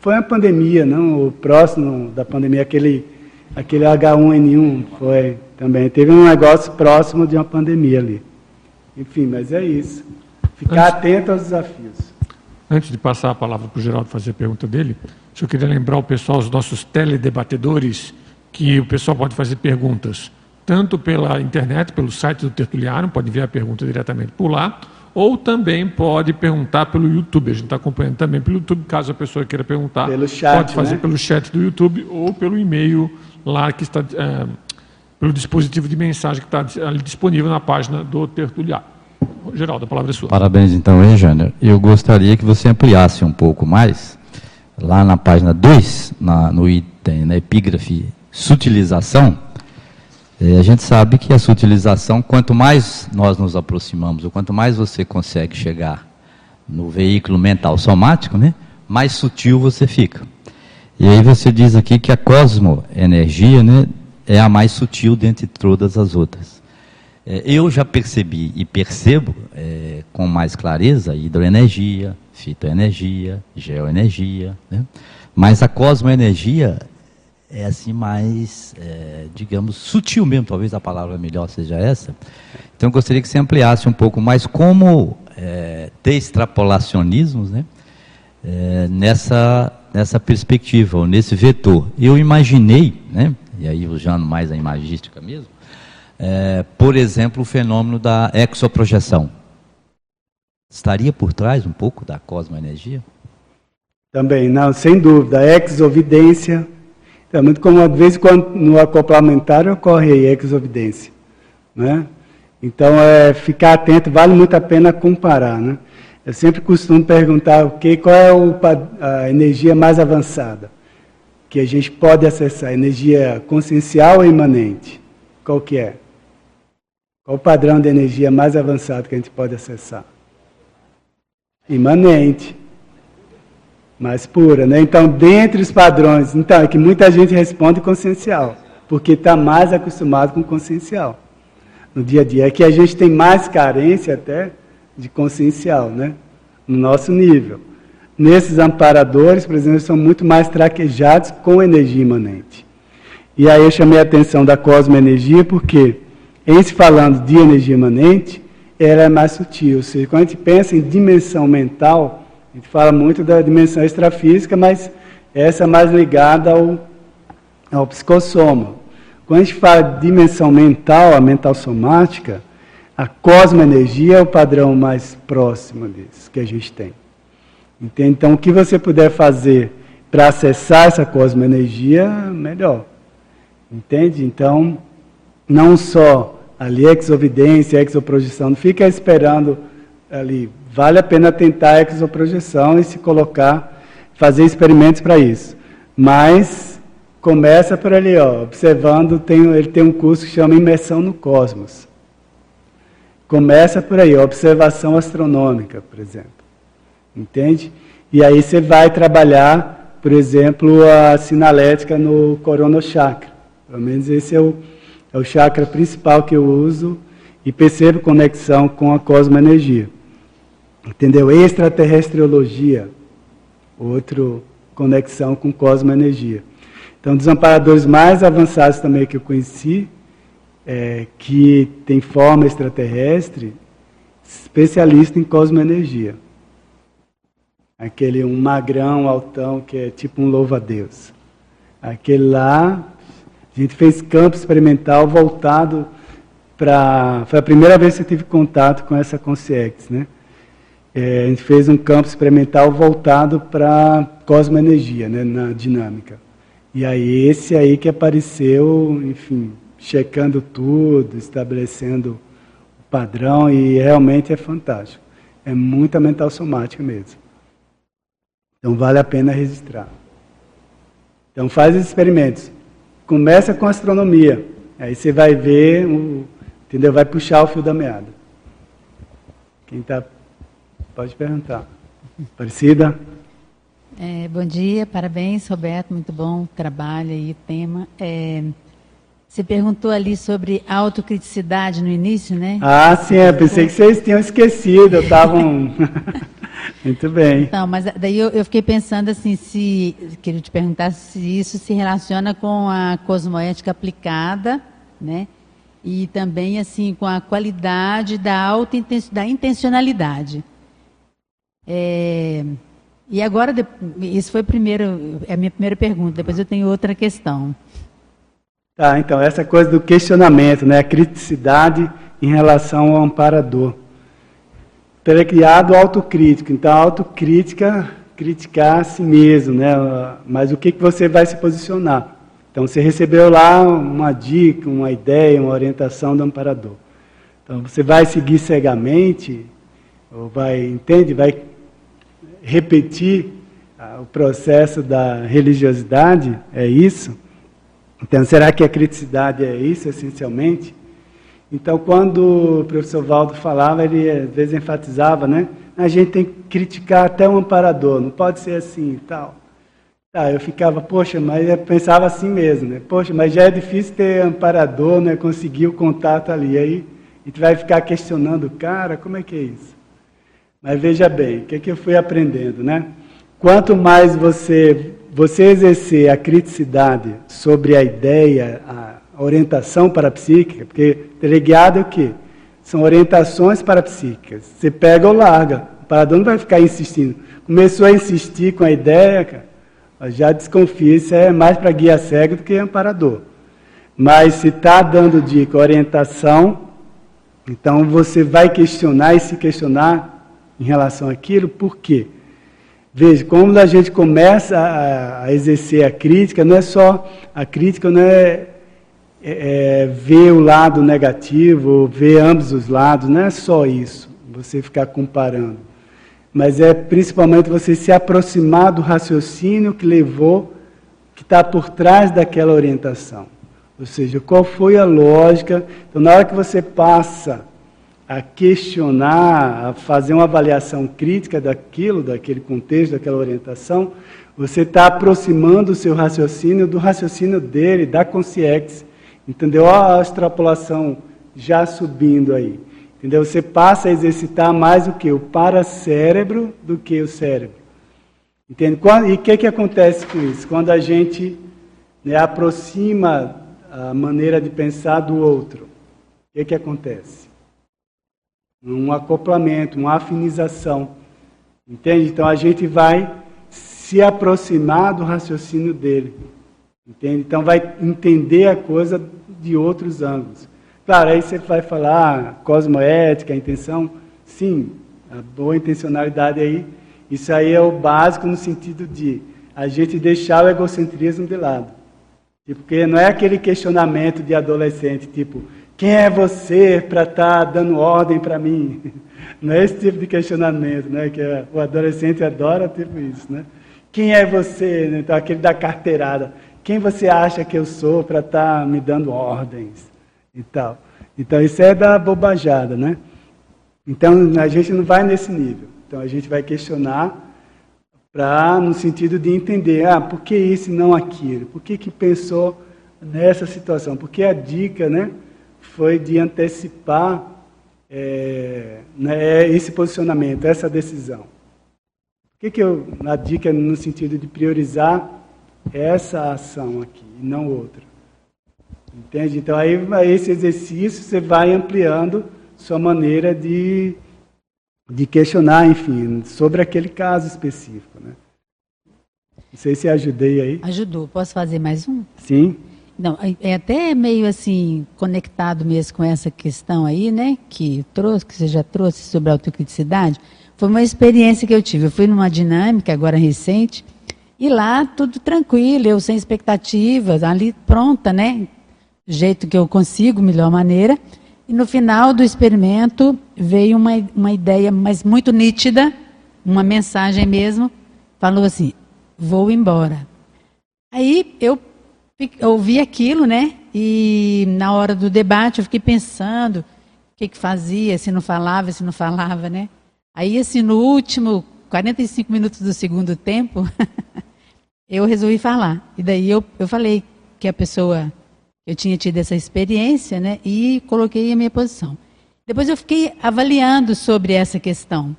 foi uma pandemia, não? O próximo da pandemia, aquele, aquele H1N1 foi também, teve um negócio próximo de uma pandemia ali. Enfim, mas é isso. Ficar antes, atento aos desafios. Antes de passar a palavra para o Geraldo fazer a pergunta dele, eu queria lembrar o pessoal, os nossos teledebatedores, que o pessoal pode fazer perguntas tanto pela internet, pelo site do Tertuliano, pode enviar a pergunta diretamente por lá, ou também pode perguntar pelo YouTube. A gente está acompanhando também pelo YouTube, caso a pessoa queira perguntar. Pelo chat, pode fazer né? pelo chat do YouTube ou pelo e-mail lá que está é, pelo dispositivo de mensagem que está ali disponível na página do Tertuliano. Geraldo, a palavra é sua. Parabéns então, hein, Jânio? Eu gostaria que você ampliasse um pouco mais, lá na página 2, no item, na epígrafe sutilização, é, a gente sabe que a sutilização, quanto mais nós nos aproximamos, ou quanto mais você consegue chegar no veículo mental somático, né, mais sutil você fica. E aí você diz aqui que a cosmoenergia né, é a mais sutil dentre todas as outras. É, eu já percebi e percebo é, com mais clareza hidroenergia, fitoenergia, geoenergia, né? mas a cosmoenergia é assim mais, é, digamos, sutil mesmo, talvez a palavra melhor seja essa. Então eu gostaria que você ampliasse um pouco mais como é, ter extrapolacionismos né, é, nessa, nessa perspectiva, ou nesse vetor. Eu imaginei, né, e aí usando mais a imagística mesmo, é, por exemplo, o fenômeno da exoprojeção. Estaria por trás um pouco da cosmoenergia? Também, não, sem dúvida. A exovidência é muito como, de vez em quando, no acoplamentário ocorre a exovidência. Né? Então, é, ficar atento vale muito a pena comparar. Né? Eu sempre costumo perguntar o que, qual é o, a energia mais avançada que a gente pode acessar, energia consciencial ou imanente? Qual que é? Qual o padrão de energia mais avançado que a gente pode acessar? Imanente. Mais pura, né? Então, dentre os padrões, então, é que muita gente responde consciencial, porque está mais acostumado com consciencial no dia a dia. É que a gente tem mais carência até de consciencial, né? No nosso nível. Nesses amparadores, por exemplo, são muito mais traquejados com energia imanente. E aí eu chamei a atenção da cosmoenergia porque, em se falando de energia imanente, ela é mais sutil. Ou seja, quando a gente pensa em dimensão mental, a gente fala muito da dimensão extrafísica, mas essa é mais ligada ao, ao psicossoma. Quando a gente fala de dimensão mental, a mental somática, a cosmoenergia é o padrão mais próximo disso que a gente tem. Entende? Então, o que você puder fazer para acessar essa cosmoenergia, melhor. Entende? Então, não só ali exovidência, exoprojeção, não fica esperando ali. Vale a pena tentar a exoprojeção e se colocar, fazer experimentos para isso. Mas começa por ali, ó, observando, tem, ele tem um curso que chama Imersão no Cosmos. Começa por aí, observação astronômica, por exemplo. Entende? E aí você vai trabalhar, por exemplo, a sinalética no coronochakra. Pelo menos esse é o, é o chakra principal que eu uso e percebo conexão com a cosmoenergia. Entendeu? Extraterrestriologia, outro conexão com cosmoenergia. Então, dos amparadores mais avançados também que eu conheci, é, que tem forma extraterrestre, especialista em cosmoenergia. Aquele um magrão, altão, que é tipo um louva-a-Deus. Aquele lá, a gente fez campo experimental voltado para. Foi a primeira vez que eu tive contato com essa Consciex, né? É, a gente fez um campo experimental voltado para cosmoenergia, né, na dinâmica. E aí esse aí que apareceu, enfim, checando tudo, estabelecendo o padrão e realmente é fantástico. É muita mental somática mesmo. Então vale a pena registrar. Então faz os experimentos. Começa com astronomia. Aí você vai ver, entendeu? Vai puxar o fio da meada. Quem está. Pode perguntar. Parecida? É, bom dia, parabéns, Roberto, muito bom trabalho aí, tema. É, você perguntou ali sobre autocriticidade no início, né? Ah, sim, eu pensei que vocês tinham esquecido, estavam. [LAUGHS] Muito bem. Então, mas daí eu, eu, fiquei pensando assim, se queria te perguntar se isso se relaciona com a cosmoética aplicada, né? E também assim com a qualidade da auto da intencionalidade. É, e agora, isso foi primeiro, é a minha primeira pergunta. Depois eu tenho outra questão. Tá, então essa coisa do questionamento, né, a criticidade em relação ao amparador criado autocrítico. Então, autocrítica, criticar a si mesmo, né? Mas o que, que você vai se posicionar? Então, você recebeu lá uma dica, uma ideia, uma orientação do amparador. Então, você vai seguir cegamente, ou vai, entende? Vai repetir ah, o processo da religiosidade? É isso? Então, será que a criticidade é isso, essencialmente? Então, quando o professor Valdo falava, ele às vezes enfatizava, né? A gente tem que criticar até um amparador, não pode ser assim e tal. Tá, eu ficava, poxa, mas eu pensava assim mesmo, né? Poxa, mas já é difícil ter amparador, né? Conseguir o contato ali. Aí a gente vai ficar questionando o cara, como é que é isso? Mas veja bem, o que, é que eu fui aprendendo, né? Quanto mais você, você exercer a criticidade sobre a ideia, a, orientação parapsíquica, porque teleguiado é o quê? São orientações parapsíquicas. Você pega ou larga. O parador não vai ficar insistindo. Começou a insistir com a ideia, cara, já desconfia, isso é mais para guia cego do que amparador. Mas se está dando dica, orientação, então você vai questionar e se questionar em relação àquilo, por quê? Veja, quando a gente começa a, a exercer a crítica, não é só a crítica, não é é, é, ver o lado negativo, ver ambos os lados, não é só isso, você ficar comparando. Mas é principalmente você se aproximar do raciocínio que levou, que está por trás daquela orientação. Ou seja, qual foi a lógica. Então, na hora que você passa a questionar, a fazer uma avaliação crítica daquilo, daquele contexto, daquela orientação, você está aproximando o seu raciocínio do raciocínio dele, da consciência. Entendeu? Olha a extrapolação já subindo aí. Entendeu? Você passa a exercitar mais o que? O paracérebro do que o cérebro. Entende? E o que, que acontece com isso? Quando a gente né, aproxima a maneira de pensar do outro, o que, que acontece? Um acoplamento, uma afinização. Entende? Então a gente vai se aproximar do raciocínio dele. Entende? Então vai entender a coisa de outros ângulos. Claro, aí você vai falar cosmoética, a intenção, sim, a boa intencionalidade aí, isso aí é o básico no sentido de a gente deixar o egocentrismo de lado. Porque não é aquele questionamento de adolescente, tipo, quem é você para estar tá dando ordem para mim? [LAUGHS] Não é esse tipo de questionamento, né? Que o adolescente adora tipo isso, né? Quem é você? Então, aquele da carteirada. Quem você acha que eu sou para estar tá me dando ordens e tal? Então isso é da bobajada, né? Então a gente não vai nesse nível. Então a gente vai questionar para no sentido de entender, ah, por que isso e não aquilo? Por que que pensou nessa situação? Porque a dica, né, foi de antecipar é, né, esse posicionamento, essa decisão. Por que que eu a dica é no sentido de priorizar essa ação aqui e não outra. Entende? Então, aí, esse exercício você vai ampliando sua maneira de, de questionar, enfim, sobre aquele caso específico. Né? Não sei se ajudei aí. Ajudou. Posso fazer mais um? Sim. Não, é até meio assim conectado mesmo com essa questão aí, né? Que trouxe, que você já trouxe sobre a autocriticidade. Foi uma experiência que eu tive. Eu fui numa dinâmica agora recente e lá tudo tranquilo, eu sem expectativas, ali pronta, né? Jeito que eu consigo, melhor maneira. E no final do experimento veio uma, uma ideia, mas muito nítida, uma mensagem mesmo, falou assim: vou embora. Aí eu ouvi aquilo, né? E na hora do debate eu fiquei pensando o que, que fazia, se não falava, se não falava, né? Aí, assim, no último 45 minutos do segundo tempo, [LAUGHS] eu resolvi falar. E daí eu, eu falei que a pessoa, eu tinha tido essa experiência, né? E coloquei a minha posição. Depois eu fiquei avaliando sobre essa questão.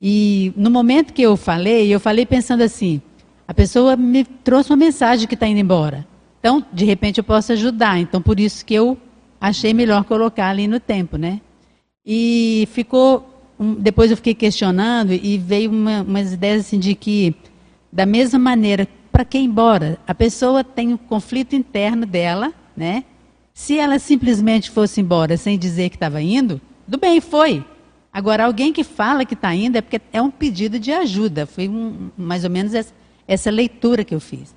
E no momento que eu falei, eu falei pensando assim: a pessoa me trouxe uma mensagem que está indo embora. Então, de repente, eu posso ajudar. Então, por isso que eu achei melhor colocar ali no tempo, né? E ficou. Um, depois eu fiquei questionando e veio uma, umas ideias assim de que, da mesma maneira para que ir embora? A pessoa tem um conflito interno dela, né? Se ela simplesmente fosse embora sem dizer que estava indo, tudo bem, foi. Agora, alguém que fala que está indo é porque é um pedido de ajuda. Foi um, mais ou menos essa, essa, leitura que eu fiz.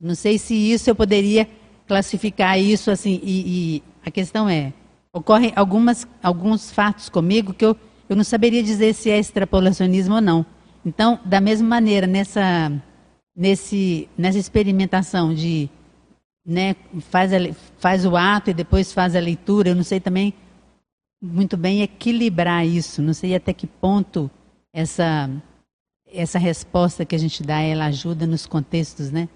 Não sei se isso eu poderia classificar isso assim. E, e a questão é: ocorrem algumas, alguns fatos comigo que eu, eu não saberia dizer se é extrapolacionismo ou não. Então, da mesma maneira, nessa nesse, nessa experimentação de né, faz, a, faz o ato e depois faz a leitura, eu não sei também muito bem equilibrar isso, não sei até que ponto essa, essa resposta que a gente dá, ela ajuda nos contextos, né?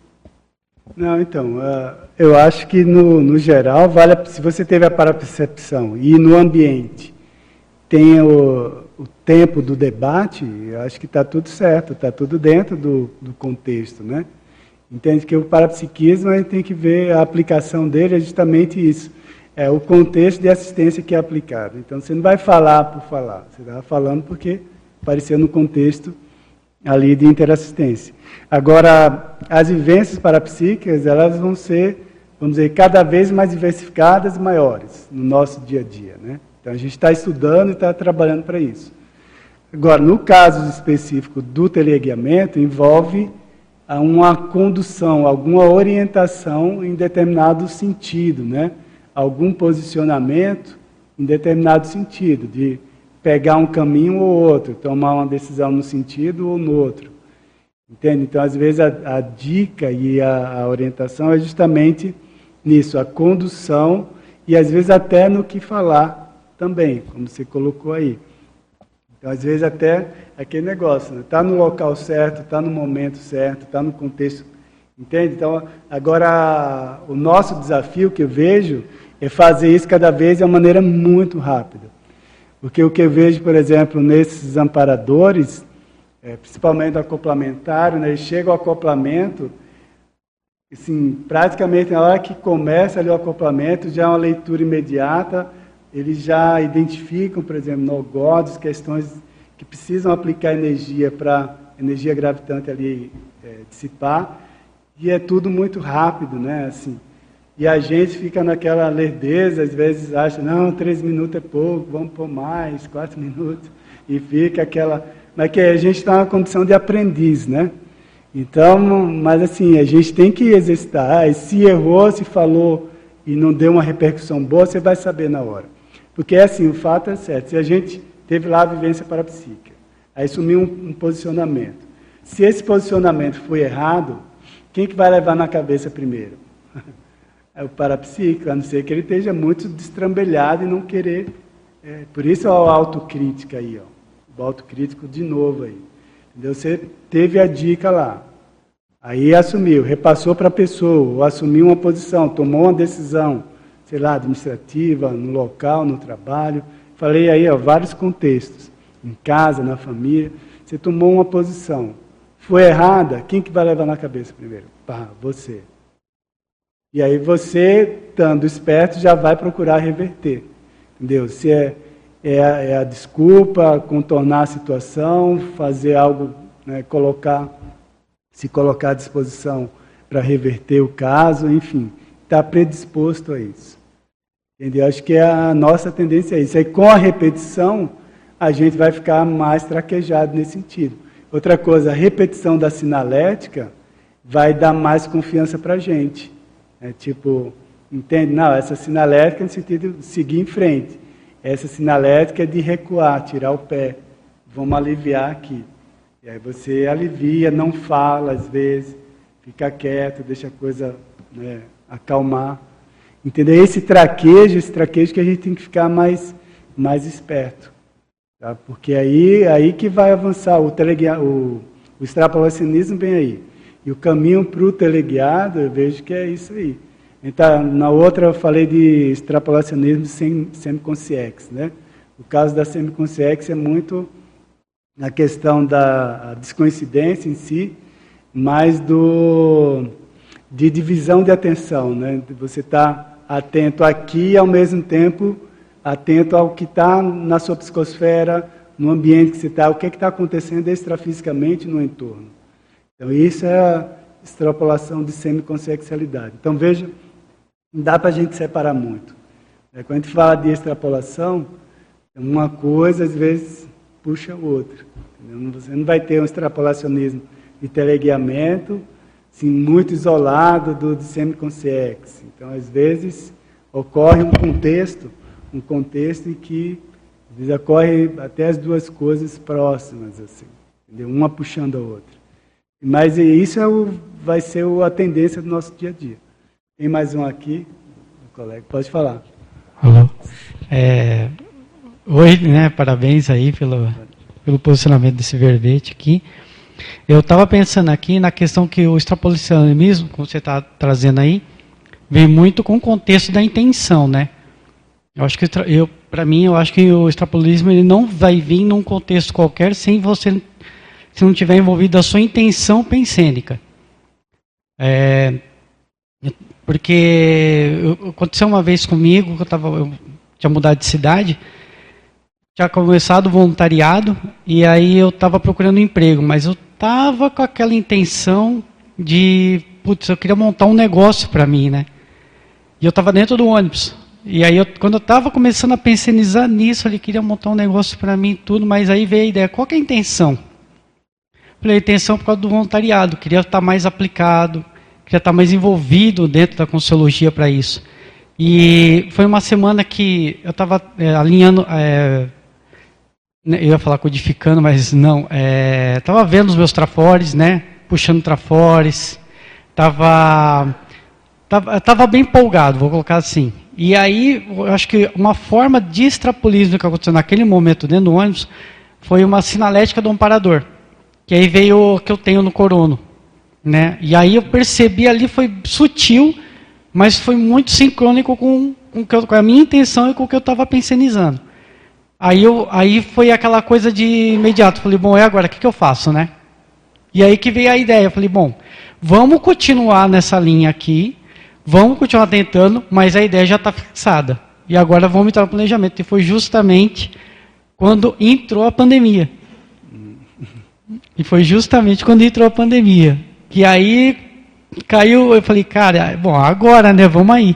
Não, então, uh, eu acho que no, no geral, vale, se você teve a parapercepção e no ambiente tem o, o tempo do debate, acho que está tudo certo, está tudo dentro do, do contexto, né? Entende que o parapsiquismo a gente tem que ver a aplicação dele é justamente isso, é o contexto de assistência que é aplicado. Então você não vai falar por falar, você está falando porque apareceu no contexto ali de interassistência. Agora, as vivências parapsíquicas, elas vão ser, vamos dizer, cada vez mais diversificadas e maiores no nosso dia a dia, né? Então a gente está estudando e está trabalhando para isso. Agora, no caso específico do teleguiamento, envolve uma condução, alguma orientação em determinado sentido, né? algum posicionamento em determinado sentido, de pegar um caminho ou outro, tomar uma decisão no sentido ou no outro. Entende? Então, às vezes, a, a dica e a, a, orientação é justamente nisso, a condução e, às vezes, até no que falar também, como você colocou aí. Então, às vezes, até aquele negócio, está né? no local certo, está no momento certo, está no contexto. Entende? Então, agora, o nosso desafio que eu vejo é fazer isso cada vez de uma maneira muito rápida. Porque o que eu vejo, por exemplo, nesses amparadores, é, principalmente acoplamentário, né, chega o acoplamento, assim, praticamente na hora que começa ali o acoplamento, já é uma leitura imediata, eles já identificam, por exemplo, no questões que precisam aplicar energia para energia gravitante ali é, dissipar, e é tudo muito rápido, né? Assim, e a gente fica naquela lerdeza, às vezes acha, não, três minutos é pouco, vamos por mais, quatro [LAUGHS] minutos, e fica aquela mas que a gente está na condição de aprendiz, né? Então, mas assim, a gente tem que exercitar. E se errou, se falou e não deu uma repercussão boa, você vai saber na hora. Porque assim, o fato é certo. Se a gente teve lá a vivência parapsíquica, aí sumiu um, um posicionamento. Se esse posicionamento foi errado, quem que vai levar na cabeça primeiro? [LAUGHS] É o parapsíquico, a não ser que ele esteja muito destrambelhado e não querer. É, por isso a autocrítica aí, ó o autocrítico de novo aí. Entendeu? Você teve a dica lá. Aí assumiu, repassou para a pessoa, ou assumiu uma posição, tomou uma decisão, sei lá, administrativa, no local, no trabalho. Falei aí, ó, vários contextos. Em casa, na família. Você tomou uma posição. Foi errada, quem que vai levar na cabeça primeiro? Pá, você. E aí você, estando esperto, já vai procurar reverter. Entendeu? Se é é a, é a desculpa, contornar a situação, fazer algo, né, colocar, se colocar à disposição para reverter o caso, enfim, está predisposto a isso. Entendeu? Acho que é a nossa tendência é isso. Aí com a repetição, a gente vai ficar mais traquejado nesse sentido. Outra coisa, a repetição da sinalética vai dar mais confiança para a gente. É tipo, entende? Não, essa sinalética é no sentido de seguir em frente. Essa sinalética é de recuar, tirar o pé. Vamos aliviar aqui. E aí você alivia, não fala às vezes, fica quieto, deixa a coisa né, acalmar. Entendeu? Esse traquejo, esse traquejo que a gente tem que ficar mais, mais esperto. Tá? Porque aí, aí que vai avançar o, o, o extrapolacionismo vem aí. E o caminho para o teleguiado, eu vejo que é isso aí. Então, na outra eu falei de extrapolacionismo sem semiconsciex, né? O caso da semiconsciex é muito a questão da descoincidência em si, mas do de divisão de atenção, né? Você está atento aqui e ao mesmo tempo atento ao que está na sua psicosfera, no ambiente que você está, o que é está acontecendo extrafisicamente no entorno. Então isso é a extrapolação de semiconsciencialidade. Então veja não dá para a gente separar muito. É, quando a gente fala de extrapolação, uma coisa às vezes puxa outra. Entendeu? Você não vai ter um extrapolacionismo de teleguiamento assim, muito isolado do de semiconsciex. Então, às vezes, ocorre um contexto, um contexto em que às vezes ocorre até as duas coisas próximas, assim, entendeu? uma puxando a outra. Mas isso é o, vai ser a tendência do nosso dia a dia. Tem mais um aqui, colega, pode falar. Alô. É, oi, né, parabéns aí pelo, pelo posicionamento desse verbete aqui. Eu estava pensando aqui na questão que o extrapolacionismo, como você está trazendo aí, vem muito com o contexto da intenção, né? Eu acho que eu, para mim, eu acho que o extrapolismo ele não vai vir num contexto qualquer sem você, se não tiver envolvido a sua intenção pensênica. É, porque aconteceu uma vez comigo, eu, tava, eu tinha mudado de cidade, tinha começado o voluntariado, e aí eu estava procurando um emprego, mas eu estava com aquela intenção de, putz, eu queria montar um negócio para mim, né? E eu estava dentro do ônibus. E aí, eu, quando eu estava começando a pensar nisso, ele queria montar um negócio para mim tudo, mas aí veio a ideia, qual é a intenção? Falei, a intenção por causa do voluntariado, queria estar mais aplicado, já está mais envolvido dentro da Consciologia para isso. E foi uma semana que eu estava é, alinhando, é, né, eu ia falar codificando, mas não, estava é, vendo os meus trafores, né, puxando trafores, estava tava, tava bem empolgado, vou colocar assim. E aí, eu acho que uma forma de extrapolismo que aconteceu naquele momento dentro do ônibus foi uma sinalética do amparador. Que aí veio o que eu tenho no corono. Né? E aí eu percebi ali, foi sutil, mas foi muito sincrônico com, com, com a minha intenção e com o que eu estava pensionizando. Aí, eu, aí foi aquela coisa de imediato. Falei, bom, é agora, o que, que eu faço, né? E aí que veio a ideia. Falei, bom, vamos continuar nessa linha aqui, vamos continuar tentando, mas a ideia já está fixada. E agora vamos entrar no planejamento. E foi justamente quando entrou a pandemia. E foi justamente quando entrou a pandemia. Que aí caiu, eu falei, cara, bom, agora, né, vamos aí.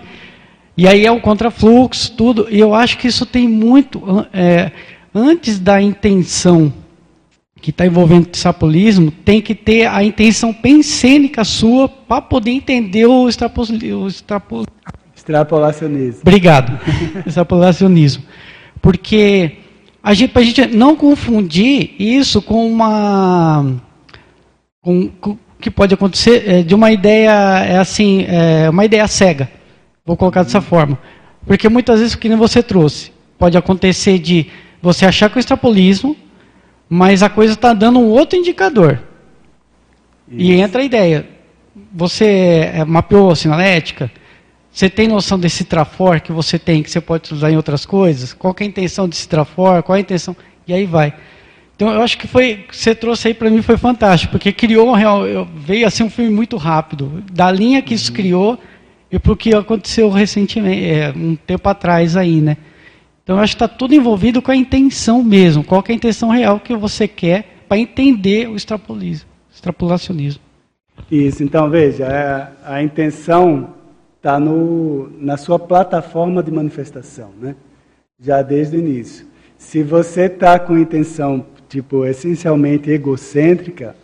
E aí é o contrafluxo, tudo. E eu acho que isso tem muito, é, antes da intenção que está envolvendo o sapolismo, tem que ter a intenção pensênica sua para poder entender o, extrapol, o extrapol... extrapolacionismo. Obrigado. [LAUGHS] extrapolacionismo. Porque a gente, para a gente não confundir isso com uma. Com, com, que pode acontecer é, de uma ideia, é assim, é, uma ideia cega. Vou colocar dessa forma. Porque muitas vezes, o que nem você trouxe, pode acontecer de você achar que é o extrapolismo, mas a coisa está dando um outro indicador. Isso. E entra a ideia. Você é, mapeou a sinalética? Você tem noção desse trafor que você tem, que você pode usar em outras coisas? Qual é a intenção desse trafor? Qual é a intenção? E aí vai. Então eu acho que foi que você trouxe aí para mim foi fantástico, porque criou um real, veio assim um filme muito rápido, da linha que isso uhum. criou e para o que aconteceu recentemente, é, um tempo atrás aí, né? Então eu acho que está tudo envolvido com a intenção mesmo, qual é a intenção real que você quer para entender o extrapolismo, extrapolacionismo. Isso, então veja, a, a intenção está na sua plataforma de manifestação, né? já desde o início. Se você está com intenção, tipo, essencialmente egocêntrica,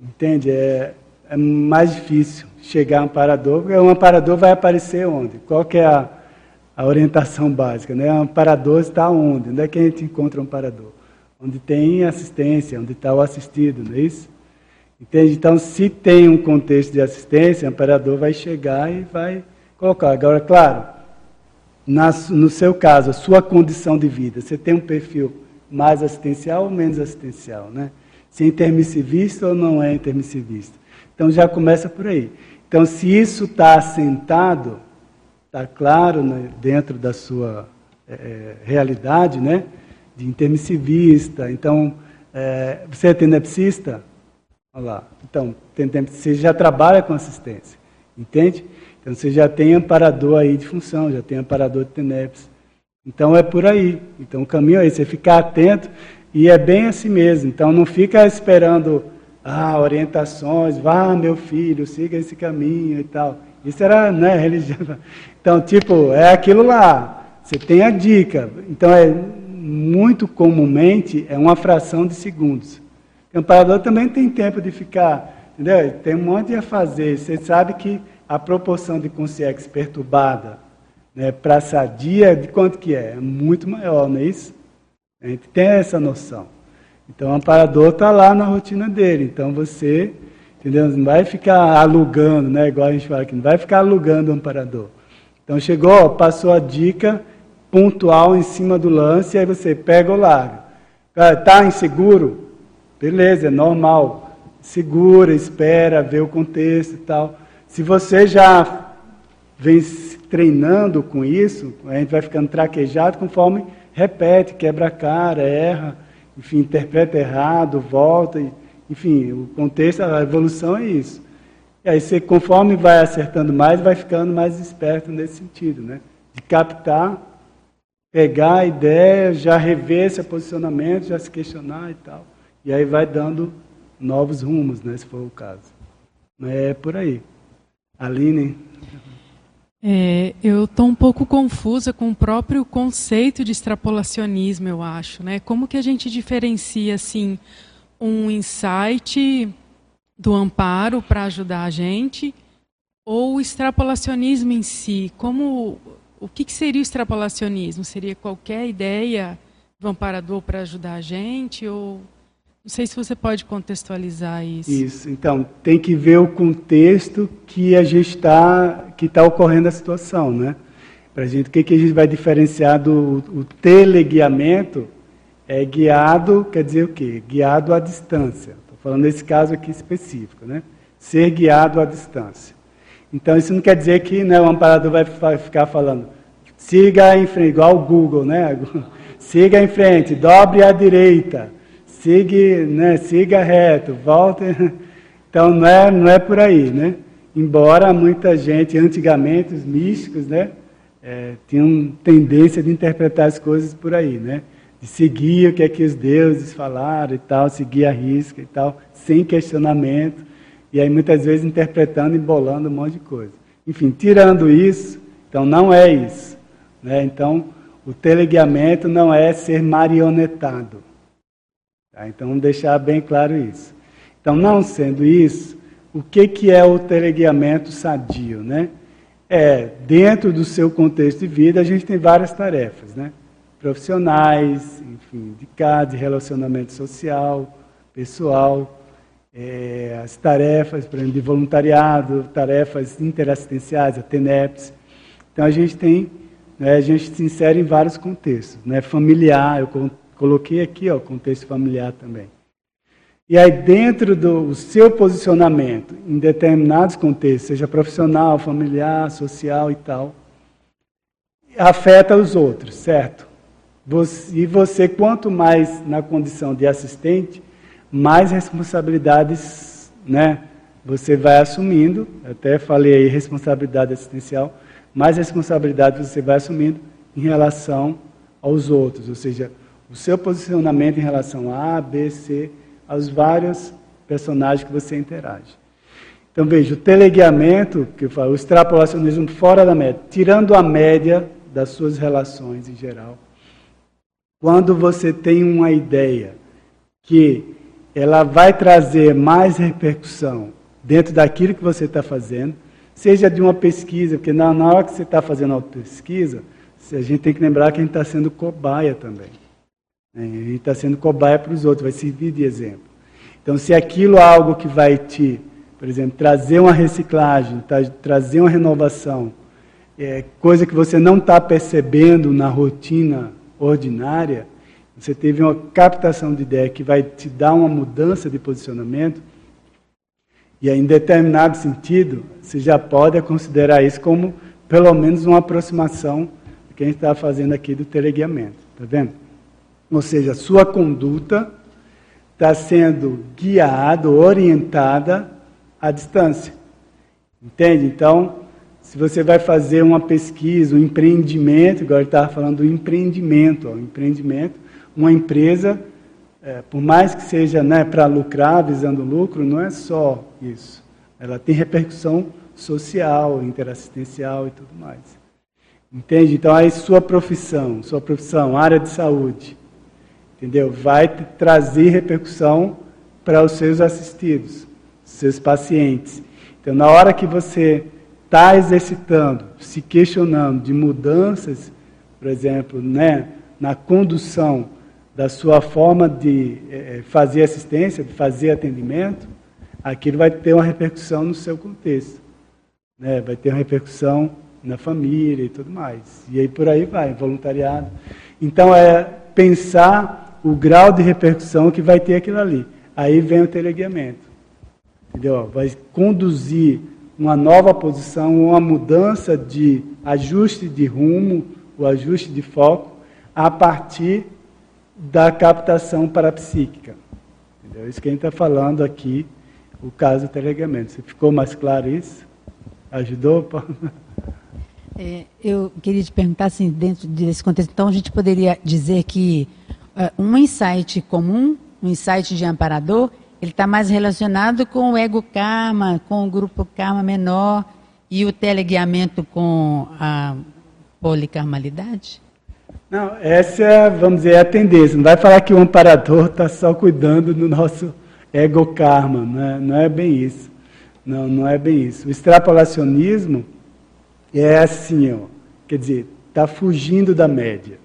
entende? É, é mais difícil chegar a um amparador, porque um amparador vai aparecer onde? Qual que é a, a orientação básica? Né? Um amparador está onde? Onde é que a gente encontra um amparador? Onde tem assistência, onde está o assistido, não é isso? Entende? Então, se tem um contexto de assistência, o amparador vai chegar e vai colocar. Agora, claro, na, no seu caso, a sua condição de vida, você tem um perfil mais assistencial ou menos assistencial, né? Se é intermissivista ou não é intermissivista. Então, já começa por aí. Então, se isso está assentado, está claro né, dentro da sua é, realidade, né? De intermissivista. Então, é, você é tenepsista? Olha lá. Então, você já trabalha com assistência, entende? Então você já tem amparador aí de função, já tem amparador de TENEPS. Então é por aí. Então o caminho é esse, é ficar atento e é bem assim mesmo. Então não fica esperando ah, orientações, vá meu filho, siga esse caminho e tal. Isso era, né, [LAUGHS] religião. Então, tipo, é aquilo lá. Você tem a dica. Então é muito comumente é uma fração de segundos. O amparador também tem tempo de ficar, entendeu? Tem um monte a fazer. Você sabe que a proporção de consciência perturbada né, para sadia, de quanto que é? É muito maior, não é isso? A gente tem essa noção. Então, o amparador está lá na rotina dele. Então, você entendeu? não vai ficar alugando, né, igual a gente fala aqui, não vai ficar alugando o amparador. Então, chegou, passou a dica pontual em cima do lance, aí você pega ou larga. Está inseguro? Beleza, é normal. Segura, espera, vê o contexto e tal. Se você já vem treinando com isso, a gente vai ficando traquejado conforme repete, quebra a cara, erra, enfim, interpreta errado, volta, enfim, o contexto, a evolução é isso. E aí você, conforme vai acertando mais, vai ficando mais esperto nesse sentido, né? De captar, pegar a ideia, já rever esse posicionamento, já se questionar e tal. E aí vai dando novos rumos, né, se for o caso. É por aí. Aline? É, eu estou um pouco confusa com o próprio conceito de extrapolacionismo, eu acho. Né? Como que a gente diferencia assim, um insight do amparo para ajudar a gente ou o extrapolacionismo em si. Como o que, que seria o extrapolacionismo? Seria qualquer ideia do amparador para ajudar a gente ou não sei se você pode contextualizar isso. Isso. Então, tem que ver o contexto que a gente está, que está ocorrendo a situação, né? Para gente, o que, que a gente vai diferenciar do o teleguiamento? É guiado, quer dizer o quê? Guiado à distância. Estou falando desse caso aqui específico, né? Ser guiado à distância. Então, isso não quer dizer que né, o amparador vai ficar falando, siga em frente, igual o Google, né? [LAUGHS] Siga em frente, dobre à direita, siga, né, siga reto, volte. [LAUGHS] Então, não é, não é por aí, né? Embora muita gente, antigamente, os místicos, né? É, tinham tendência de interpretar as coisas por aí, né? De seguir o que é que os deuses falaram e tal, seguir a risca e tal, sem questionamento. E aí muitas vezes interpretando e bolando um monte de coisa. Enfim, tirando isso, então não é isso. Né? Então, o teleguiamento não é ser marionetado. Tá? Então, vamos deixar bem claro isso. Então, não sendo isso, o que, que é o teleguiamento sadio? Né? É, dentro do seu contexto de vida, a gente tem várias tarefas, né? profissionais, enfim, de casa, de relacionamento social, pessoal, é, as tarefas, por exemplo, de voluntariado, tarefas interassistenciais, a TENEPS. Então a gente tem, né, a gente se insere em vários contextos, né, familiar, eu coloquei aqui, o contexto familiar também. E aí dentro do seu posicionamento em determinados contextos, seja profissional, familiar, social e tal, afeta os outros, certo? e você, quanto mais na condição de assistente, mais responsabilidades né, você vai assumindo. Até falei aí responsabilidade assistencial, mais responsabilidade você vai assumindo em relação aos outros, ou seja, o seu posicionamento em relação a A, B, C, aos vários personagens que você interage. Então veja, o teleguiamento, que eu falo, o extrapolacionismo fora da média, tirando a média das suas relações em geral. Quando você tem uma ideia que ela vai trazer mais repercussão dentro daquilo que você está fazendo, seja de uma pesquisa, porque na, hora que você está fazendo a pesquisa, a gente tem que lembrar que a gente está sendo cobaia também. Né? A gente está sendo cobaia para os outros, vai servir de exemplo. Então, se aquilo é algo que vai te, por exemplo, trazer uma reciclagem, trazer uma renovação, é, coisa que você não está percebendo na rotina ordinária, você teve uma captação de ideia que vai te dar uma mudança de posicionamento, e em determinado sentido, você já pode considerar isso como pelo menos uma aproximação do que a gente está fazendo aqui do teleguiamento. Está vendo? Ou seja, sua conduta está sendo guiada, orientada à distância. Entende? Então, se você vai fazer uma pesquisa, um empreendimento, agora estava falando do empreendimento, ó, empreendimento, uma empresa, é, por mais que seja né, para lucrar, visando lucro, não é só isso. Ela tem repercussão social, interassistencial e tudo mais. Entende? Então, aí sua profissão, sua profissão, área de saúde, entendeu? Vai trazer repercussão para os seus assistidos, seus pacientes. Então, na hora que você está exercitando, se questionando de mudanças, por exemplo, né, na condução da sua forma de é, fazer assistência, de fazer atendimento, aquilo vai ter uma repercussão no seu contexto. Né? Vai ter uma repercussão na família e tudo mais. E aí por aí vai, voluntariado. Então é pensar o grau de repercussão que vai ter aquilo ali. Aí vem o teleguiamento. Entendeu? Vai conduzir uma nova posição, uma mudança de ajuste de rumo, o ajuste de foco, a partir da captação parapsíquica. Entendeu? Isso que a gente está falando aqui, o caso do telegamento. Você ficou mais claro isso? Ajudou? É, eu queria te perguntar, assim, dentro desse contexto, então a gente poderia dizer que um insight comum, um insight de amparador, ele está mais relacionado com o ego karma, com o grupo karma menor e o teleguiamento com a policarmalidade? Não, essa é, vamos dizer, é a tendência. Não vai falar que o amparador está só cuidando do nosso ego karma, não é, não é bem isso. Não, não é bem isso. O extrapolacionismo é assim, ó, quer dizer, está fugindo da média.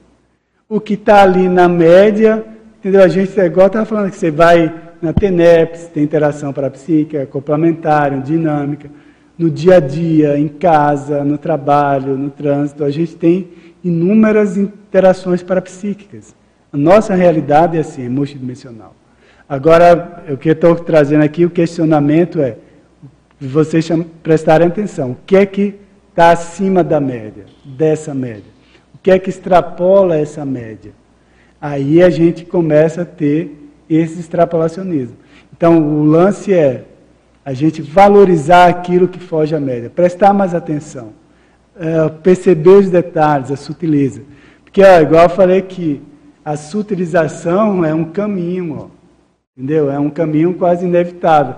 O que está ali na média, entendeu? A gente, é igual estava falando, que você vai na TENEPS, tem interação parapsíquica, complementar, dinâmica. No dia a dia, em casa, no trabalho, no trânsito, a gente tem inúmeras interações parapsíquicas. A nossa realidade é assim, é multidimensional. Agora, o que eu estou trazendo aqui, o questionamento é, vocês prestarem atenção, o que é que está acima da média, dessa média? Que é que extrapola essa média? Aí a gente começa a ter esse extrapolacionismo. Então, o lance é a gente valorizar aquilo que foge à média, prestar mais atenção, é, perceber os detalhes, a sutileza. Porque, ó, igual eu falei que a sutilização é um caminho, ó, entendeu? É um caminho quase inevitável.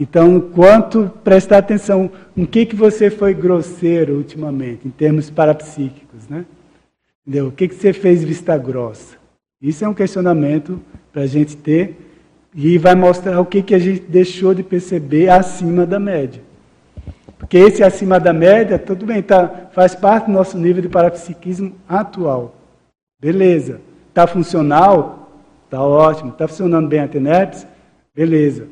Então, quanto prestar atenção em que, que você foi grosseiro ultimamente, em termos parapsíquicos, né? Entendeu? O que, que você fez vista grossa? Isso é um questionamento para a gente ter e vai mostrar o que, que a gente deixou de perceber acima da média. Porque esse acima da média, tudo bem, tá, faz parte do nosso nível de parapsiquismo atual. Beleza. Está funcional? Está ótimo. Está funcionando bem a TENEPS? Beleza.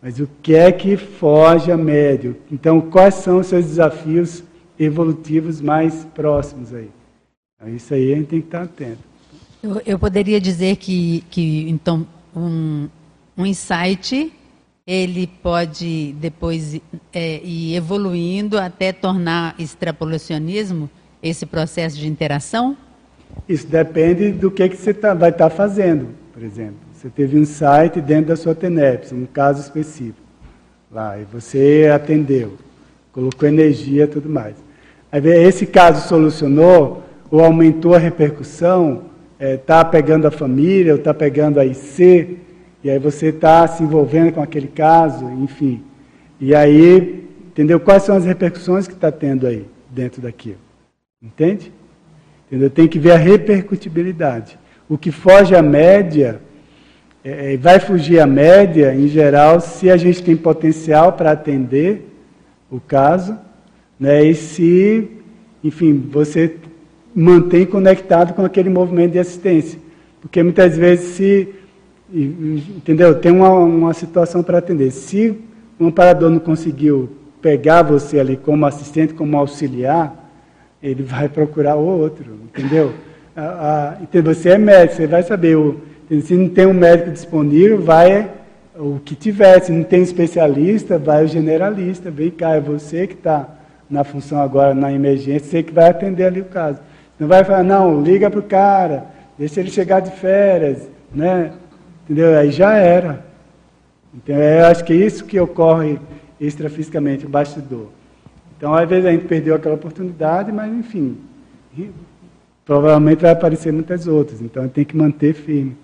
Mas o que é que foge a médio? Então, quais são os seus desafios evolutivos mais próximos aí? Então, isso aí a gente tem que estar atento. Eu, eu poderia dizer que, que então, um, um insight ele pode depois é, ir evoluindo até tornar extrapolacionismo esse processo de interação? Isso depende do que, que você tá, vai estar tá fazendo, por exemplo. Você teve um site dentro da sua TENEPS, um caso específico. Lá, e você atendeu, colocou energia e tudo mais. Aí esse caso solucionou ou aumentou a repercussão, está é, tá pegando a família, ou está pegando a IC, e aí você está se envolvendo com aquele caso, enfim. E aí, entendeu? Quais são as repercussões que está tendo aí dentro daquilo? Entende? Entendeu? Tem que ver a repercutibilidade. O que foge à média é, é, vai fugir à média, em geral, se a gente tem potencial para atender o caso, né, e se, enfim, você mantém conectado com aquele movimento de assistência. Porque muitas vezes, se, entendeu, tem uma, uma situação para atender. Se um amparador não conseguiu pegar você ali como assistente, como auxiliar, ele vai procurar o outro, entendeu? A, a, você é médico, você vai saber o, se não tem um médico disponível, vai o que tiver. Se não tem especialista, vai o generalista. Vem cá, é você que está na função agora, na emergência, você que vai atender ali o caso. Não vai falar, não, liga para o cara, deixa ele chegar de férias, né? Entendeu? Aí já era. Então, eu acho que é isso que ocorre extrafisicamente, o bastidor. Então, às vezes a gente perdeu aquela oportunidade, mas enfim, provavelmente vai aparecer muitas outras. Então, tem que manter firme.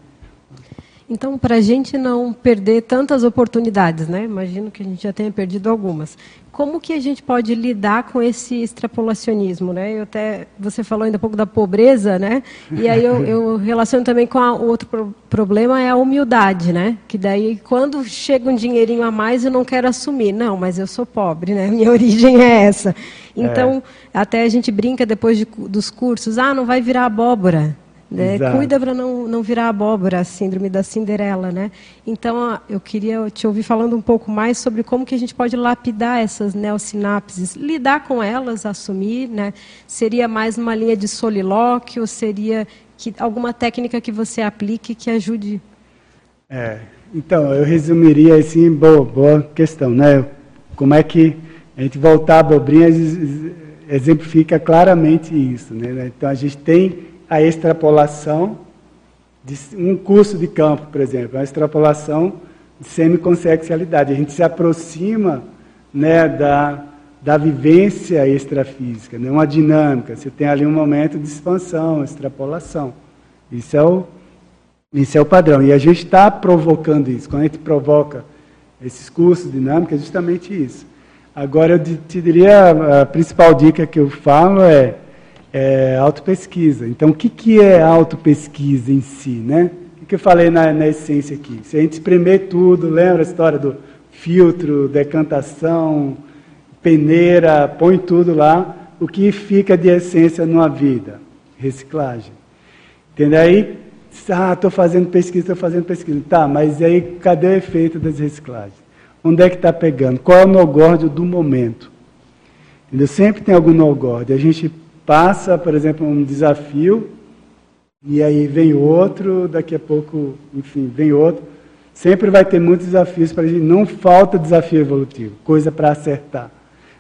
Então, para a gente não perder tantas oportunidades, né? imagino que a gente já tenha perdido algumas, como que a gente pode lidar com esse extrapolacionismo? Né? Eu até, você falou ainda um pouco da pobreza, né? e aí eu, eu relaciono também com o outro pro, problema, é a humildade, né? que daí quando chega um dinheirinho a mais eu não quero assumir. Não, mas eu sou pobre, né? [LAUGHS] minha origem é essa. Então, é. até a gente brinca depois de, dos cursos, ah, não vai virar abóbora. Né? Cuida para não, não virar abóbora, a síndrome da Cinderela. Né? Então, eu queria te ouvir falando um pouco mais sobre como que a gente pode lapidar essas neossinapses, lidar com elas, assumir. Né? Seria mais uma linha de solilóquio, seria que, alguma técnica que você aplique que ajude? É, então, eu resumiria assim, boa, boa questão. Né? Como é que a gente voltar à abobrinha exemplifica claramente isso. Né? Então, a gente tem a extrapolação de um curso de campo, por exemplo, a extrapolação de semiconsexualidade. A gente se aproxima né, da, da vivência extrafísica, né, uma dinâmica. Você tem ali um momento de expansão, extrapolação. Isso é o, isso é o padrão. E a gente está provocando isso. Quando a gente provoca esses cursos dinâmicos, é justamente isso. Agora, eu te diria, a principal dica que eu falo é é, autopesquisa. Então, o que, que é autopesquisa em si? Né? O que, eu falei na, na essência aqui? Se a gente espremer tudo, lembra a história do filtro, decantação, peneira, põe tudo lá. O que fica de essência numa vida? Reciclagem. Entendeu? Aí, ah, estou fazendo pesquisa, estou fazendo pesquisa. Tá, mas aí cadê o efeito das reciclagens? Onde é que está pegando? Qual é o nogórdio do momento? Entendeu? Sempre tem algum nogórdio. A gente passa, por exemplo, um desafio, e aí vem outro, daqui a pouco, enfim, vem outro. Sempre vai ter muitos desafios para a gente. Não falta desafio evolutivo, coisa para acertar.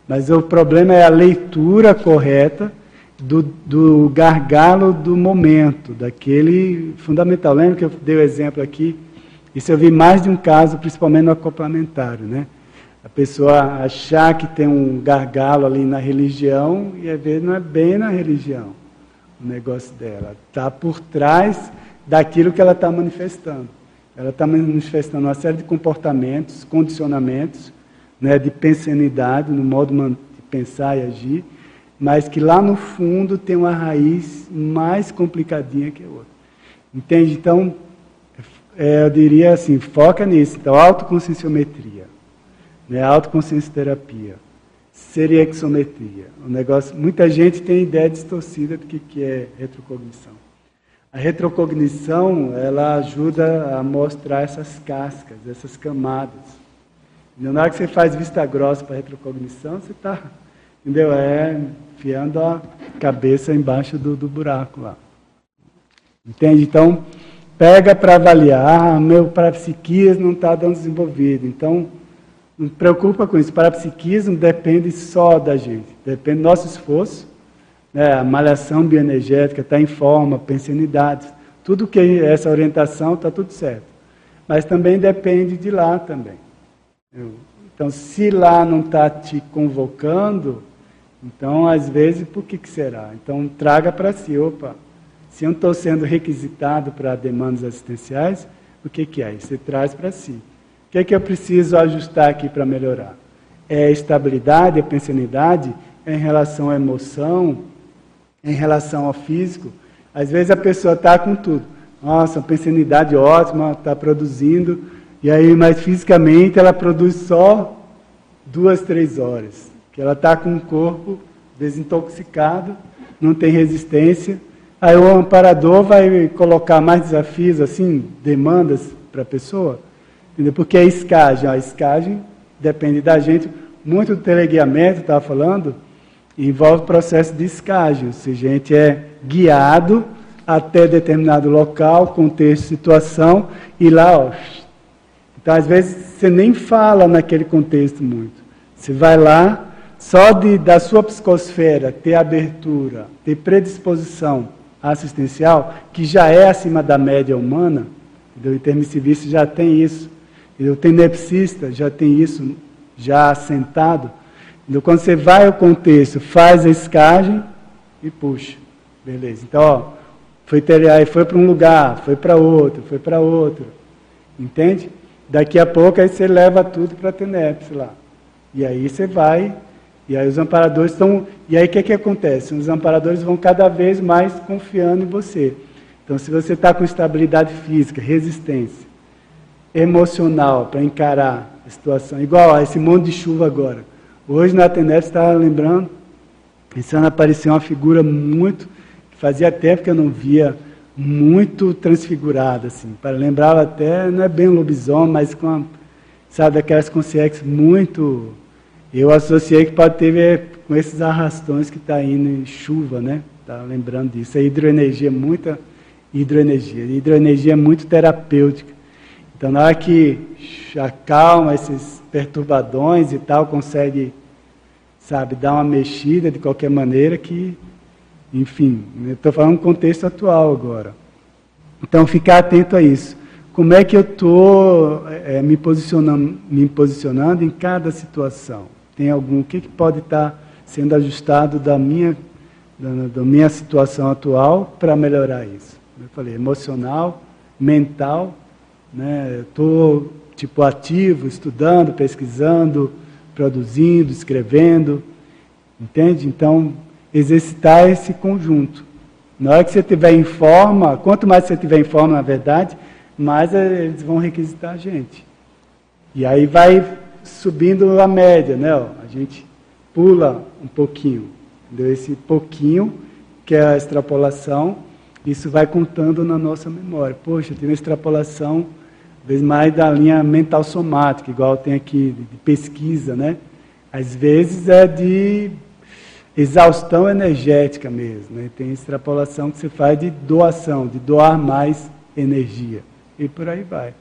Mas o problema é a leitura correta do, do gargalo do momento, daquele fundamental. Lembra que eu dei o exemplo aqui? Isso eu vi mais de um caso, principalmente no acoplamentário, né? A pessoa achar que tem um gargalo ali na religião e às vezes não é bem na religião o negócio dela. Está por trás daquilo que ela está manifestando. Ela está manifestando uma série de comportamentos, condicionamentos, né, de pensanidade, no modo de pensar e agir, mas que lá no fundo tem uma raiz mais complicadinha que a outra. Entende? Então, é, eu diria assim, foca nisso. Então, autoconscienciometria, né, autoconsciência terapia, seriexometria. Um negócio, muita gente tem ideia distorcida do que, que é retrocognição. A retrocognição, ela ajuda a mostrar essas cascas, essas camadas. Na hora que você faz vista grossa para retrocognição, você está, entendeu? É enfiando a cabeça embaixo do, do buraco lá. Entende? Então, pega para avaliar, ah, meu parapsiquismo não está dando desenvolvido. Então, não preocupa com isso. Parapsiquismo depende só da gente, depende do nosso esforço. Né? A malhação bioenergética está em forma, pensionidades, tudo que é essa orientação está tudo certo. Mas também depende de lá também. Então, se lá não está te convocando, então, às vezes, por que, que será? Então, traga para si, opa, se eu não estou sendo requisitado para demandas assistenciais, o que, que é? Você traz para si. Que, que eu preciso ajustar aqui para melhorar? É estabilidade, a pensionidade em relação à emoção, em relação ao físico. Às vezes a pessoa está com tudo. Nossa, pensionidade ótima, está produzindo, e aí, mas fisicamente ela produz só duas, três horas. Que ela está com o corpo desintoxicado, não tem resistência. Aí o amparador vai colocar mais desafios, assim, demandas para a pessoa. Entendeu? Porque a escagem, a escagem depende da gente. Muito do teleguiamento, estava falando, envolve processo de escagem. Seja, a gente é guiado até determinado local, contexto, situação, e lá, ó, então, às vezes, você nem fala naquele contexto muito. Você vai lá, só de, da sua psicosfera ter abertura, ter predisposição assistencial, que já é acima da média humana, o intermissivista já tem isso, o tenepsista já tem isso já assentado. Então, quando você vai ao contexto, faz a escagem e puxa. Beleza. Então, ó, foi, aí foi para um lugar, foi para outro, foi para outro. Entende? Daqui a pouco aí você leva tudo para a lá. E aí você vai, e aí os amparadores estão. E aí o que, que acontece? Os amparadores vão cada vez mais confiando em você. Então, se você está com estabilidade física, resistência, emocional para encarar a situação, igual a esse monte de chuva agora. Hoje na TENEPS estava lembrando, esse ano apareceu uma figura muito. Fazia tempo que eu não via muito transfigurada, assim. Para lembrava até, não é bem lobisomem, mas com, sabe, aquelas consciências muito. Eu associei que pode ter é, com esses arrastões que está indo em chuva, né? Tá lembrando disso. A hidroenergia, muita hidroenergia. Hidroenergia é muito terapêutica. Então, na hora que acalma esses perturbadões e tal, consegue, sabe, dar uma mexida de qualquer maneira que enfim, estou falando no contexto atual agora. Então, ficar atento a isso. Como é que eu estou é, me, posicionando, me posicionando em cada situação? Tem algum, o que, que pode estar tá sendo ajustado da minha, da, da minha situação atual para melhorar isso? Eu falei, emocional, mental, né? Estou tipo ativo, estudando, pesquisando, produzindo, escrevendo, entende? Então exercitar esse conjunto. Na hora que você estiver em forma, quanto mais você estiver em forma, na verdade, mais eles vão requisitar a gente. E aí vai subindo a média, né? A gente pula um pouquinho. Entendeu? Esse pouquinho, que é a extrapolação, isso vai contando na nossa memória. Poxa, tem uma extrapolação, vezes mais da linha mental somática, igual tem aqui de pesquisa, né? Às vezes é de exaustão energética mesmo. Né? Tem extrapolação que você faz de doação, de doar mais energia. E por aí vai.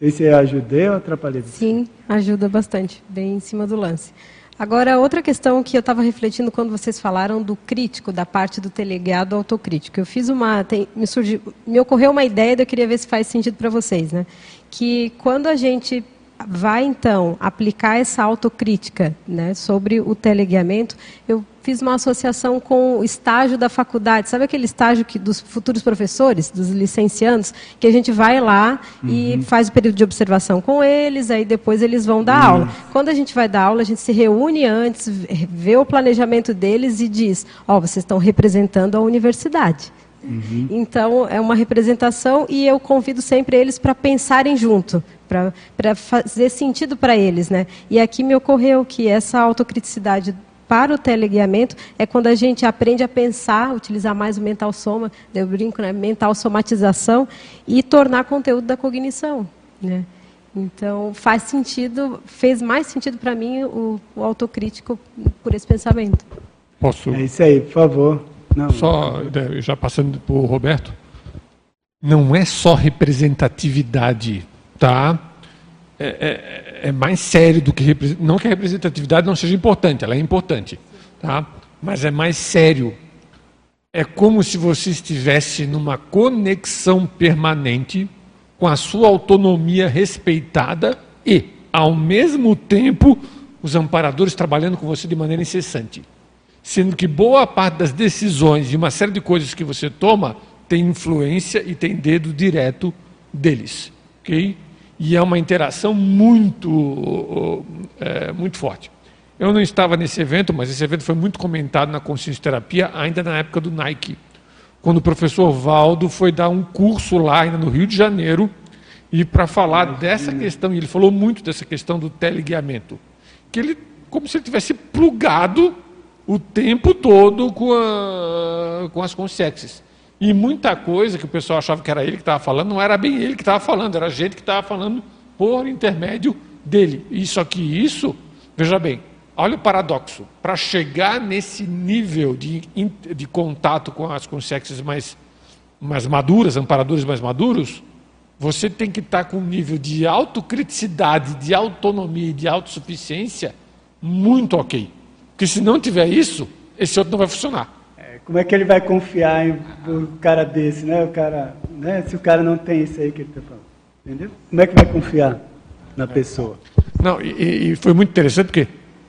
Não sei se ajudei ou atrapalhei. Sim, ajuda bastante, bem em cima do lance. Agora, outra questão que eu estava refletindo quando vocês falaram do crítico, da parte do telegado autocrítico. Eu fiz uma. Tem, me, surgiu, me ocorreu uma ideia e eu queria ver se faz sentido para vocês. Né? Que quando a gente vai, então, aplicar essa autocrítica né, sobre o teleguiamento, eu fiz uma associação com o estágio da faculdade. Sabe aquele estágio que, dos futuros professores, dos licenciandos, que a gente vai lá uhum. e faz o período de observação com eles, aí depois eles vão dar uhum. aula. Quando a gente vai dar aula, a gente se reúne antes, vê o planejamento deles e diz: Ó, oh, vocês estão representando a universidade. Uhum. Então, é uma representação e eu convido sempre eles para pensarem junto, para fazer sentido para eles. Né? E aqui me ocorreu que essa autocriticidade para o teleguiamento é quando a gente aprende a pensar, utilizar mais o mental soma, eu brinco, né, mental somatização, e tornar conteúdo da cognição. Né? Então, faz sentido, fez mais sentido para mim o, o, autocrítico por esse pensamento. Posso? É isso aí, por favor. Não. Só, já passando para o Roberto, não é só representatividade, tá? É, é, é mais sério do que não que a representatividade não seja importante, ela é importante, tá? Mas é mais sério. É como se você estivesse numa conexão permanente com a sua autonomia respeitada e, ao mesmo tempo, os amparadores trabalhando com você de maneira incessante. Sendo que boa parte das decisões e uma série de coisas que você toma tem influência e tem dedo direto deles. ok? E é uma interação muito, é, muito forte. Eu não estava nesse evento, mas esse evento foi muito comentado na consciência terapia ainda na época do Nike, quando o professor Valdo foi dar um curso lá ainda no Rio de Janeiro e para falar dessa questão, e ele falou muito dessa questão do teleguiamento, que ele como se ele tivesse plugado o tempo todo com, a, com as consciências. E muita coisa que o pessoal achava que era ele que estava falando, não era bem ele que estava falando, era a gente que estava falando por intermédio dele. E só que isso, veja bem, olha o paradoxo. Para chegar nesse nível de, de contato com as consciências mais, mais maduras, amparadores mais maduros, você tem que estar tá com um nível de autocriticidade, de autonomia e de autossuficiência muito ok. Porque se não tiver isso, esse outro não vai funcionar. Como é que ele vai confiar em um cara desse, né? O cara, né? Se o cara não tem isso aí que ele está falando. Entendeu? Como é que vai confiar na pessoa? Não, e, e foi muito interessante porque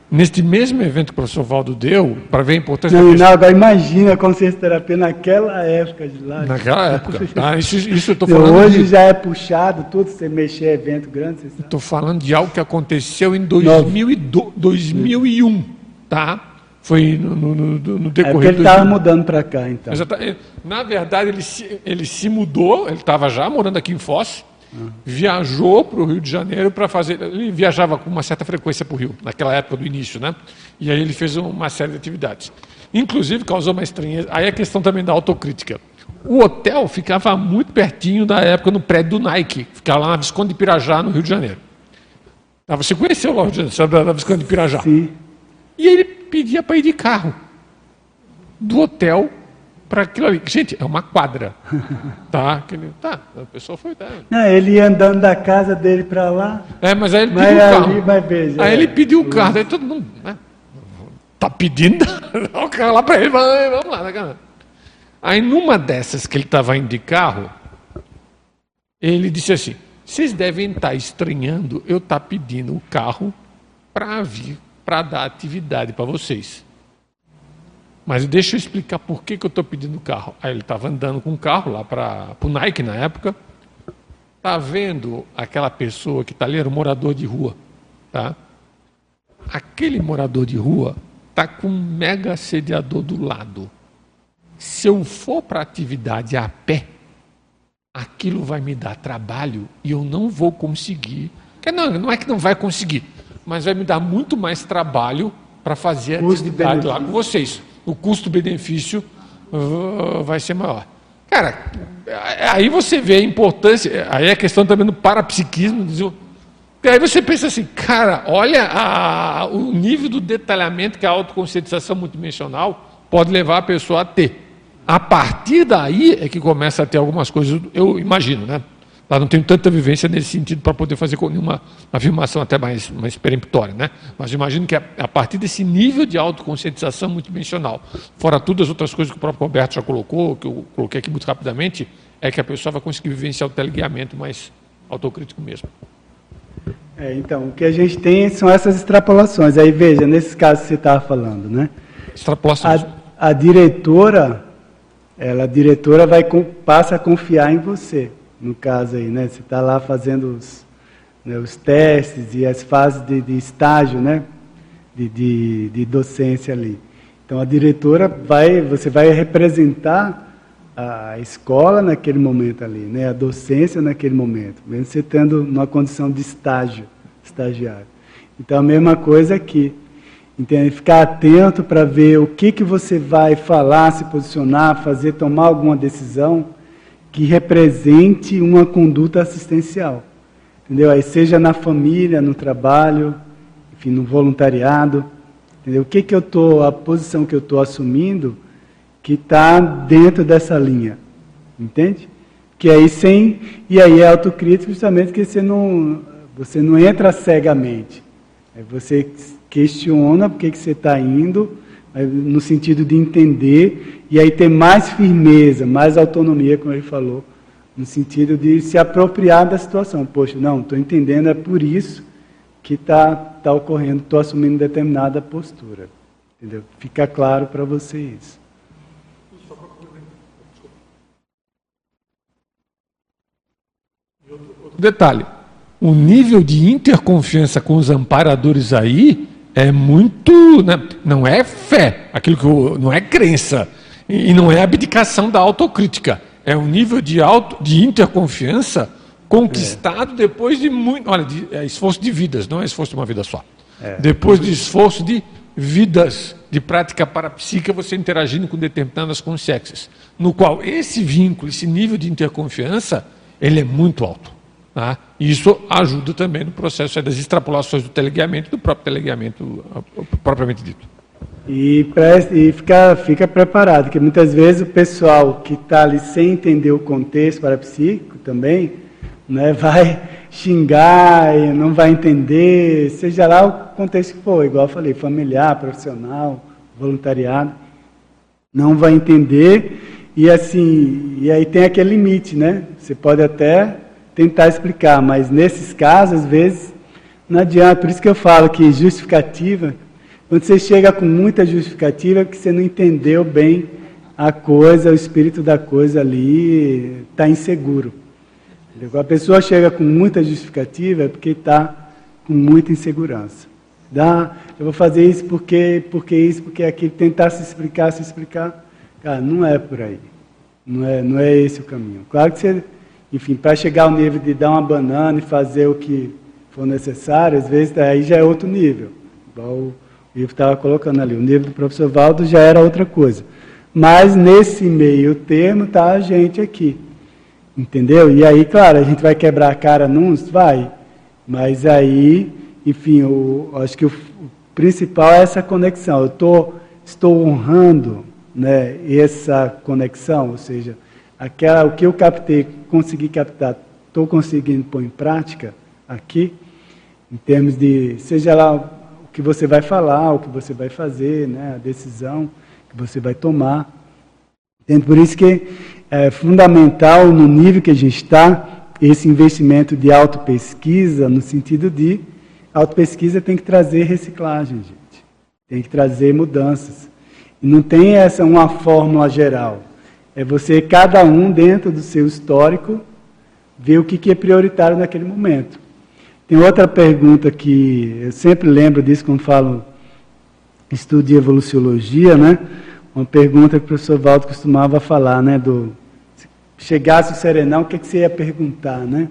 neste mesmo evento que o professor Valdo deu, para ver a importância não, não, agora imagina a consciência terapia naquela época de lá. Naquela época. Ah, isso, isso eu estou falando. Hoje de... já é puxado tudo, você mexer evento grande. Estou falando de algo que aconteceu em 2002, 2001, tá? Foi no, no, no, no decorrer é porque ele estava mudando para cá, então. Exatamente. Na verdade, ele se, ele se mudou, ele estava já morando aqui em Foz, ah. viajou para o Rio de Janeiro para fazer. Ele viajava com uma certa frequência para o Rio, naquela época do início, né? E aí ele fez uma série de atividades. Inclusive causou uma estranheza. Aí a questão também da autocrítica. O hotel ficava muito pertinho da época no prédio do Nike, ficava lá na Visconde de Pirajá, no Rio de Janeiro. Você conheceu lá o Rio de Janeiro, da Visconde de Pirajá? Sim. E ele pedia para ir de carro do hotel para aquilo ali. Gente, é uma quadra. [LAUGHS] Tá? Aquele, tá, a pessoa foi. Tá. Não, ele ia andando da casa dele para lá. É, mas aí ele pediu o carro. Ali, vai ver, aí ele pediu o carro. Aí todo mundo. Né? Tá pedindo? [LAUGHS] o carro lá para ele. Vamos lá, né, Aí numa dessas que ele estava indo de carro, ele disse assim: vocês devem estar estranhando eu estar tá pedindo o carro para vir para dar atividade para vocês. Mas deixa eu explicar por que, que eu estou pedindo carro. Aí ele estava andando com o carro lá para o Nike na época. Está vendo aquela pessoa que está ali, era um morador de rua. Tá? Aquele morador de rua está com um mega sediador do lado. Se eu for para a atividade a pé, aquilo vai me dar trabalho e eu não vou conseguir. Não, não é que não vai conseguir mas vai me dar muito mais trabalho para fazer a atividade lá com vocês. O custo-benefício uh, vai ser maior. Cara, aí você vê a importância, aí é a questão também do parapsiquismo, aí você pensa assim, cara, olha a, o nível do detalhamento que a autoconscientização multidimensional pode levar a pessoa a ter. A partir daí é que começa a ter algumas coisas, eu imagino, né? Lá não tenho tanta vivência nesse sentido para poder fazer uma afirmação até mais, mais peremptória, né? Mas imagino que a, a, partir desse nível de autoconscientização multidimensional, fora todas as outras coisas que o próprio Roberto já colocou, que eu coloquei aqui muito rapidamente, é que a pessoa vai conseguir vivenciar o teleguiamento mais autocrítico mesmo. É, então, o que a gente tem são essas extrapolações. Aí veja, nesses casos que você estava falando, né? Extrapolações. A, a diretora, ela, a diretora vai passa a confiar em você no caso aí, né? Você está lá fazendo os, né, os testes e as fases de, de estágio, né? De, de, de, docência ali. Então a diretora vai, você vai representar a escola naquele momento ali, né? A docência naquele momento, mesmo você estando numa condição de estágio, estagiário. Então a mesma coisa aqui. Entende? Ficar atento para ver o que, que você vai falar, se posicionar, fazer, tomar alguma decisão que represente uma conduta assistencial. Entendeu? Aí seja na família, no trabalho, enfim, no voluntariado. Entendeu? O que, que eu estou, a posição que eu estou assumindo que está dentro dessa linha. Entende? Que aí sem. E aí é autocrítico justamente que você não, você não entra cegamente. Você questiona por que, que você está indo no sentido de entender e aí ter mais firmeza, mais autonomia, como ele falou, no sentido de se apropriar da situação. Poxa, não, estou entendendo, é por isso que está tá ocorrendo, estou assumindo determinada postura. Entendeu? Fica claro para você isso. Detalhe: o nível de interconfiança com os amparadores aí é muito. Né? Não é fé, aquilo que eu, não é crença. E não é abdicação da autocrítica. É um nível de, auto, de interconfiança conquistado é. depois de muito. Olha, de, é esforço de vidas, não é esforço de uma vida só. É. Depois de esforço de vidas de prática parapsíquica, você interagindo com determinadas consciências, no qual esse vínculo, esse nível de interconfiança, ele é muito alto. Tá? Isso ajuda também no processo das extrapolações do teleguiamento, do próprio teleguiamento propriamente dito. E, e fica, fica preparado, porque muitas vezes o pessoal que está ali sem entender o contexto parapsíquico também, né, [LAUGHS] vai xingar, não vai entender, seja lá o contexto que for, igual eu falei, familiar, profissional, voluntariado, não vai entender, e assim, e aí tem aquele limite, né? Você pode até tentar explicar, mas nesses casos, às vezes, não adianta. Por isso que eu falo que justificativa, quando você chega com muita justificativa, é que você não entendeu bem a coisa, o espírito da coisa ali está inseguro. Quando a pessoa chega com muita justificativa, é porque está com muita insegurança. Dá, eu vou fazer isso porque, porque isso, porque aquilo, tentar se explicar, se explicar. Cara, não é por aí. Não é, não é esse o caminho. Claro que você enfim, para chegar ao nível de dar uma banana e fazer o que for necessário, às vezes aí já é outro nível. Igual Ivo estava colocando ali. O nível do professor Valdo já era outra coisa. Mas nesse meio termo está a gente aqui. Entendeu? E aí, claro, a gente vai quebrar a cara nos? Vai. Mas aí, enfim, acho que o, o principal é essa conexão. Eu tô, estou honrando né, essa conexão, ou seja, aquela, o que eu captei, consegui captar, estou conseguindo pôr em prática aqui, em termos de, seja lá que você vai falar, o que você vai fazer, né, a decisão que você vai tomar. Entende? Por isso que é fundamental, no nível que a gente está, esse investimento de autopesquisa, no sentido de autopesquisa tem que trazer reciclagem, gente. Tem que trazer mudanças. E não tem essa uma fórmula geral. É você, cada um, dentro do seu histórico, ver o que é prioritário naquele momento. Tem outra pergunta que eu sempre lembro disso quando falo estudo de evoluciologia, né? Uma pergunta que o professor Valdo costumava falar, né? Do, se chegasse o serenão, o que, que você ia perguntar, né?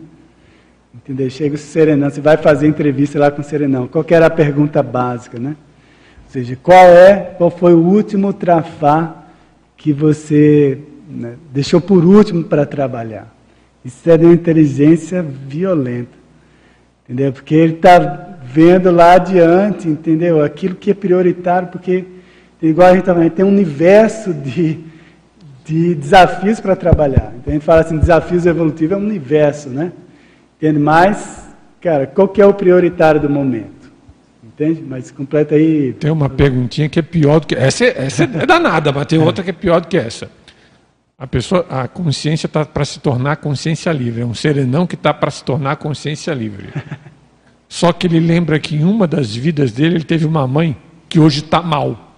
Entendeu? Chega o serenão, você vai fazer entrevista lá com o serenão. Qual era a pergunta básica, né? Ou seja, qual é, qual foi o último trafá que você né, deixou por último para trabalhar? Isso é de uma inteligência violenta. Entendeu? Porque ele está vendo lá adiante, entendeu? Aquilo que é prioritário, porque, igual a gente também tem um universo de, de desafios para trabalhar. Então a gente fala assim, desafios evolutivos é um universo, né? Entende? Mas, cara, qual que é o prioritário do momento? Entende? Mas completa aí. Tem uma perguntinha que é pior do que. Essa é, essa é danada, mas tem outra que é pior do que essa. A pessoa, a consciência está para se tornar consciência livre. É um serenão que está para se tornar consciência livre. [LAUGHS] Só que ele lembra que em uma das vidas dele ele teve uma mãe que hoje está mal.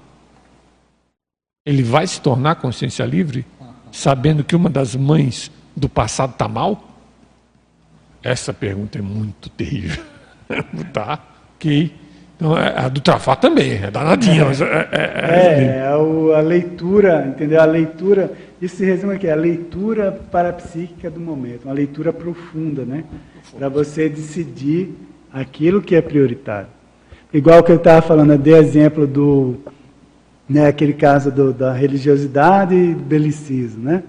Ele vai se tornar consciência livre sabendo que uma das mães do passado está mal? Essa pergunta é muito terrível. [LAUGHS] tá? Ok. Então, é, a do Trafá também, é danadinha. É, é, é, é a, a leitura, entendeu? A leitura, isso se resume aqui, a leitura parapsíquica do momento, uma leitura profunda, né? Para você decidir aquilo que é prioritário. Igual que eu estava falando, eu dei exemplo do, né, aquele caso do, da religiosidade e belicismo, né?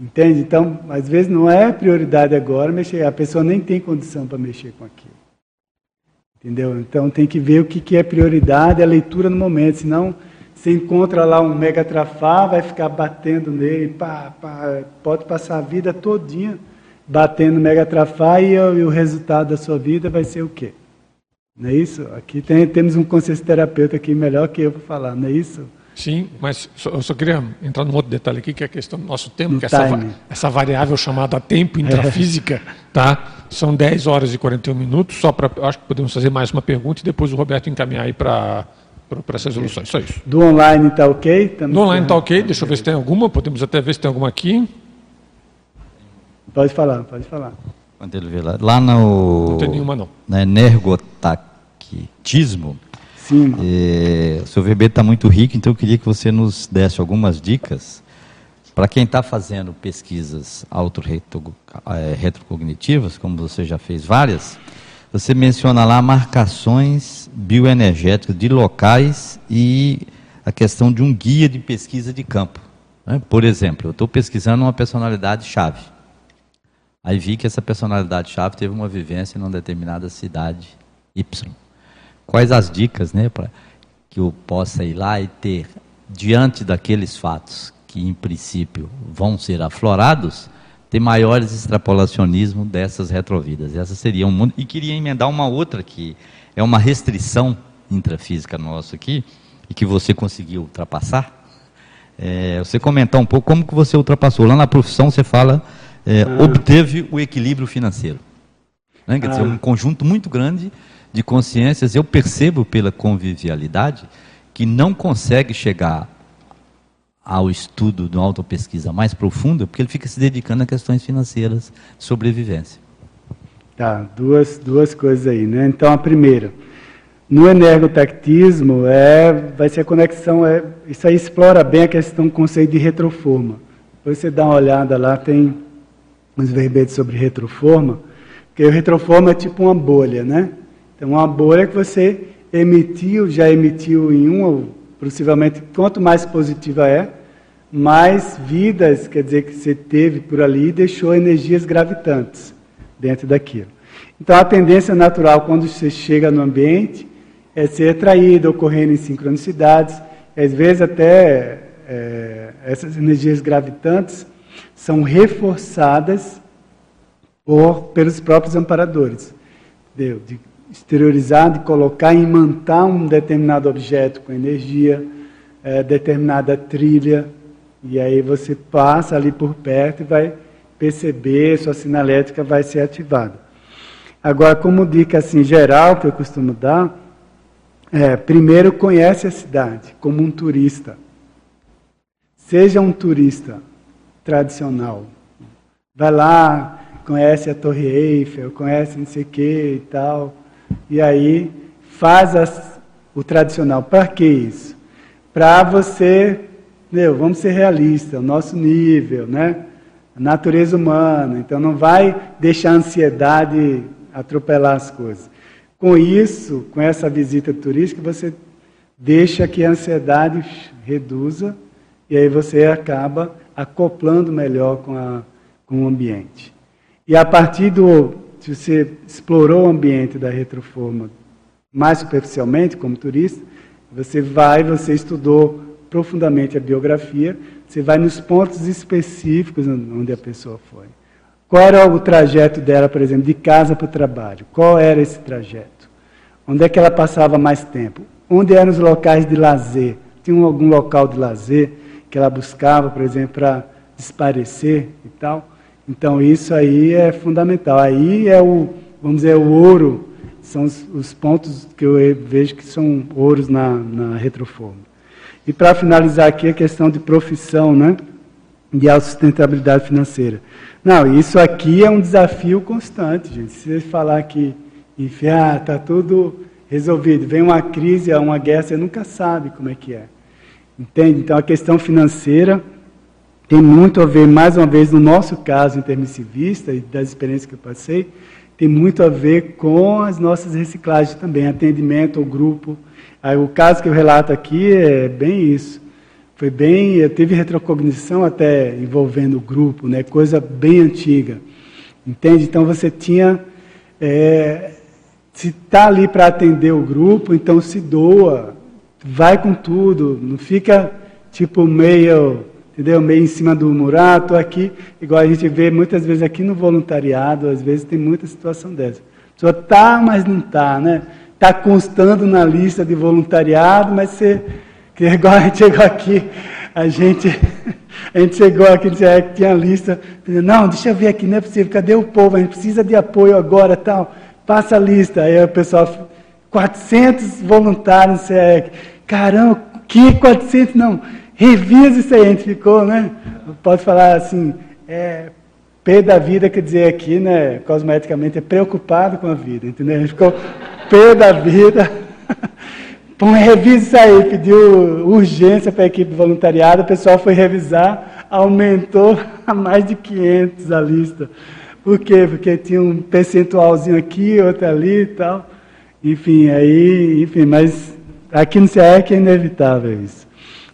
Entende? Então, às vezes não é prioridade agora mexer, a pessoa nem tem condição para mexer com aquilo. Entendeu? Então tem que ver o que, que é prioridade, a leitura no momento, senão você encontra lá um mega trafá, vai ficar batendo nele, pá, pá, pode passar a vida todinha batendo mega trafá e, e, o resultado da sua vida vai ser o quê? Não é isso? Aqui tem, temos um consciência terapeuta aqui melhor que eu para falar, não é isso? Sim, mas eu só queria entrar num outro detalhe aqui, que é a questão do nosso tempo, que é essa, essa, variável chamada tempo intrafísica, é. tá? São 10 horas e 41 minutos, só para. Acho que podemos fazer mais uma pergunta e depois o Roberto encaminhar aí para para essas resoluções. Só isso. Do online está ok? Estamos Do online está ok, deixa eu ver se tem alguma, podemos até ver se tem alguma aqui. Pode falar, pode falar. Lá no. Não tem nenhuma, não. Na energotaquitismo Sim. É, o seu verbete está muito rico, então eu queria que você nos desse algumas dicas para quem está fazendo pesquisas auto-retrocognitivas, como você já fez várias. Você menciona lá marcações bioenergéticas de locais e a questão de um guia de pesquisa de campo. Né? Por exemplo, eu estou pesquisando uma personalidade chave. Aí vi que essa personalidade chave teve uma vivência em uma determinada cidade Y quais as dicas, né, para que eu possa ir lá e ter diante daqueles fatos que em princípio vão ser aflorados, ter maiores extrapolacionismo dessas retrovidas. Essa seria um mundo e queria emendar uma outra que é uma restrição intrafísica nossa aqui e que você conseguiu ultrapassar. É, você comentar um pouco como que você ultrapassou. Lá na profissão você fala é, ah. obteve o equilíbrio financeiro. Né? Quer ah. dizer, um conjunto muito grande de consciências, eu percebo pela convivialidade que não consegue chegar ao estudo de uma autopesquisa mais profunda, porque ele fica se dedicando a questões financeiras de sobrevivência. Tá, duas, duas coisas aí, né? Então, a primeira, no energotactismo, é, vai ser a conexão, é, isso aí explora bem a questão do conceito de retroforma. Depois você dá uma olhada lá, tem uns verbetes sobre retroforma, porque o retroforma é tipo uma bolha, né? Então, uma bolha que você emitiu, já emitiu em uma, possivelmente, quanto mais positiva é, mais vidas, quer dizer, que você teve por ali e deixou energias gravitantes dentro daquilo. Então, a tendência natural, quando você chega no ambiente, é ser atraído, ocorrendo em sincronicidades, às vezes até é, essas energias gravitantes são reforçadas por, pelos próprios amparadores. Entendeu? De exteriorizar, de colocar e imantar um determinado objeto com energia, é, determinada trilha, e aí você passa ali por perto e vai perceber, sua sinalética vai ser ativada. Agora, como dica assim geral que eu costumo dar, é, primeiro conhece a cidade como um turista. Seja um turista tradicional. Vai lá, conhece a Torre Eiffel, conhece não sei o que e tal e aí faz as, o tradicional. Para que isso? Para você, meu, vamos ser realistas, o nosso nível, né? a natureza humana. Então não vai deixar a ansiedade atropelar as coisas. Com isso, com essa visita turística, você deixa que a ansiedade reduza e aí você acaba acoplando melhor com, a, com o ambiente. E a partir do. Se você explorou o ambiente da retroforma mais superficialmente, como turista, você vai, você estudou profundamente a biografia, você vai nos pontos específicos onde a pessoa foi. Qual era o trajeto dela, por exemplo, de casa para o trabalho? Qual era esse trajeto? Onde é que ela passava mais tempo? Onde eram os locais de lazer? Tinha algum local de lazer que ela buscava, por exemplo, para desaparecer e tal? Então isso aí é fundamental. Aí é o, vamos dizer, o ouro, são os, os pontos que eu vejo que são ouros na, na retroforma. E para finalizar aqui a questão de profissão, né? De autossustentabilidade financeira. Não, isso aqui é um desafio constante, gente. Se você falar que, enfim, ah, está tudo resolvido, vem uma crise, uma guerra, você nunca sabe como é que é. Entende? Então a questão financeira tem muito a ver, mais uma vez, no nosso caso intermissivista e das experiências que eu passei, tem muito a ver com as nossas reciclagens também, atendimento ao grupo. Aí, o caso que eu relato aqui é bem isso. Foi bem, eu tive retrocognição até envolvendo o grupo, né, coisa bem antiga. Entende? Então você tinha. É, se está ali para atender o grupo, então se doa, vai com tudo, não fica tipo meio entendeu? Meio em cima do murato aqui, igual a gente vê muitas vezes aqui no voluntariado, às vezes tem muita situação dessa. A pessoa tá, mas não tá, né? Tá constando na lista de voluntariado, mas você, que igual a gente chegou aqui, a gente, [LAUGHS] a gente chegou aqui, tinha a lista, não, deixa eu ver aqui, não é possível, cadê o povo? A gente precisa de apoio agora, tal. Passa a lista. Aí o pessoal, 400 voluntários no CEEC. Caramba, que 400? Não, Revisa isso aí, a gente ficou, né? Pode falar assim, é, P da vida quer dizer aqui, né, cosmeticamente, é preocupado com a vida, entendeu? A gente ficou P da vida. [LAUGHS] Põe, revisa isso aí, pediu urgência para a equipe de voluntariado, o pessoal foi revisar, aumentou [LAUGHS] a mais de 500 a lista. Por quê? Porque tinha um percentualzinho aqui, outro ali e tal. Enfim, aí, enfim, mas aqui no CEEC é inevitável isso.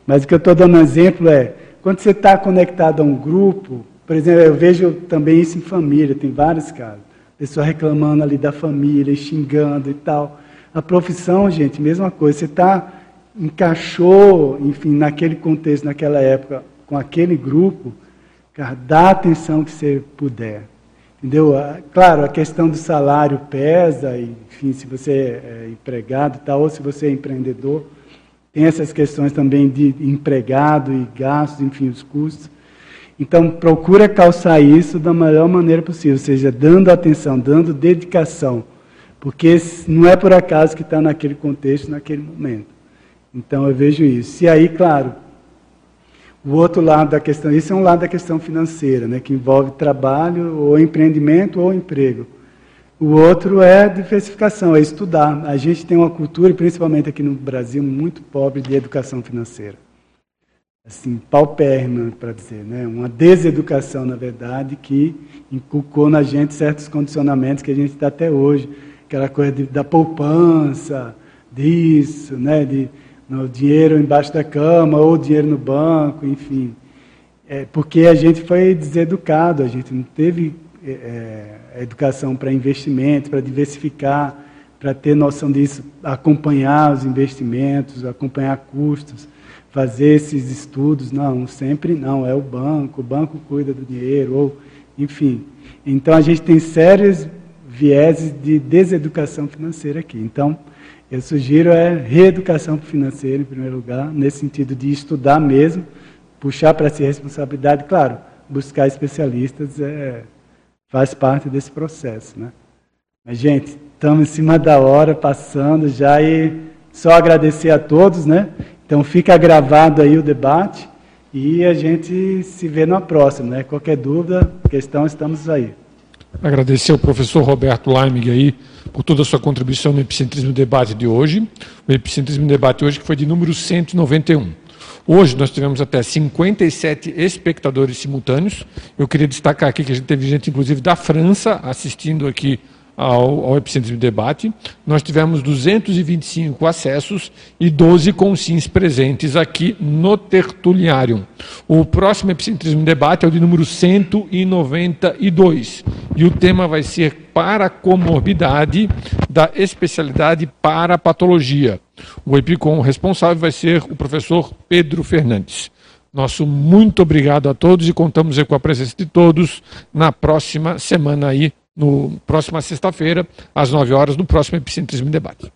Mas o que eu estou dando um exemplo é, quando você está conectado a um grupo, por exemplo, eu vejo também isso em família, tem vários casos. Pessoa reclamando ali da família, xingando e tal. A profissão, gente, mesma coisa. Você está, encaixou, enfim, naquele contexto, naquela época, com aquele grupo, cara, dá a atenção que você puder. Entendeu? Claro, a questão do salário pesa, enfim, se você é empregado e tal, ou se você é empreendedor, tem essas questões também de empregado e gastos, enfim, os custos. Então, procura calçar isso da melhor maneira possível, ou seja, dando atenção, dando dedicação, porque não é por acaso que está naquele contexto, naquele momento. Então, eu vejo isso. E aí, claro, o outro lado da questão, isso é um lado da questão financeira, né, que envolve trabalho, ou empreendimento, ou emprego. O outro é diversificação, é estudar. A gente tem uma cultura, principalmente aqui no Brasil, muito pobre de educação financeira. Assim, paupérrima, para dizer, né? Uma deseducação, na verdade, que inculcou na gente certos condicionamentos que a gente está até hoje. Aquela coisa de, da poupança, disso, né? De no dinheiro embaixo da cama ou dinheiro no banco, enfim. É, porque a gente foi deseducado, a gente não teve é, é educação para investimento, para diversificar, para ter noção disso, acompanhar os investimentos, acompanhar custos, fazer esses estudos. Não, sempre não, é o banco, o banco cuida do dinheiro, ou, enfim. Então a gente tem sérios vieses de deseducação financeira aqui. Então, eu sugiro é reeducação financeira, em primeiro lugar, nesse sentido de estudar mesmo, puxar para si responsabilidade, claro, buscar especialistas é, faz parte desse processo, né? Mas, gente, estamos em cima da hora, passando já e só agradecer a todos, né? Então fica gravado aí o debate e a gente se vê na próxima, né? Qualquer dúvida, questão, estamos aí. Agradecer ao professor Roberto Leimig aí por toda a sua contribuição no Epicentrismo Debate de hoje. O Epicentrismo Debate hoje que foi de número 191. Hoje nós tivemos até 57 espectadores simultâneos. Eu queria destacar aqui que a gente teve gente, inclusive, da França assistindo aqui ao, ao Epicentro de Debate. Nós tivemos 225 acessos e 12 consins presentes aqui no Tertuliário. O próximo Epicentrismo de Debate é o de número 192 e o tema vai ser para comorbidade da especialidade para patologia. O EPICOM responsável vai ser o professor Pedro Fernandes. Nosso muito obrigado a todos e contamos com a presença de todos na próxima semana aí no próxima sexta-feira, às 9 horas, no próximo Epicentrismo em Debate.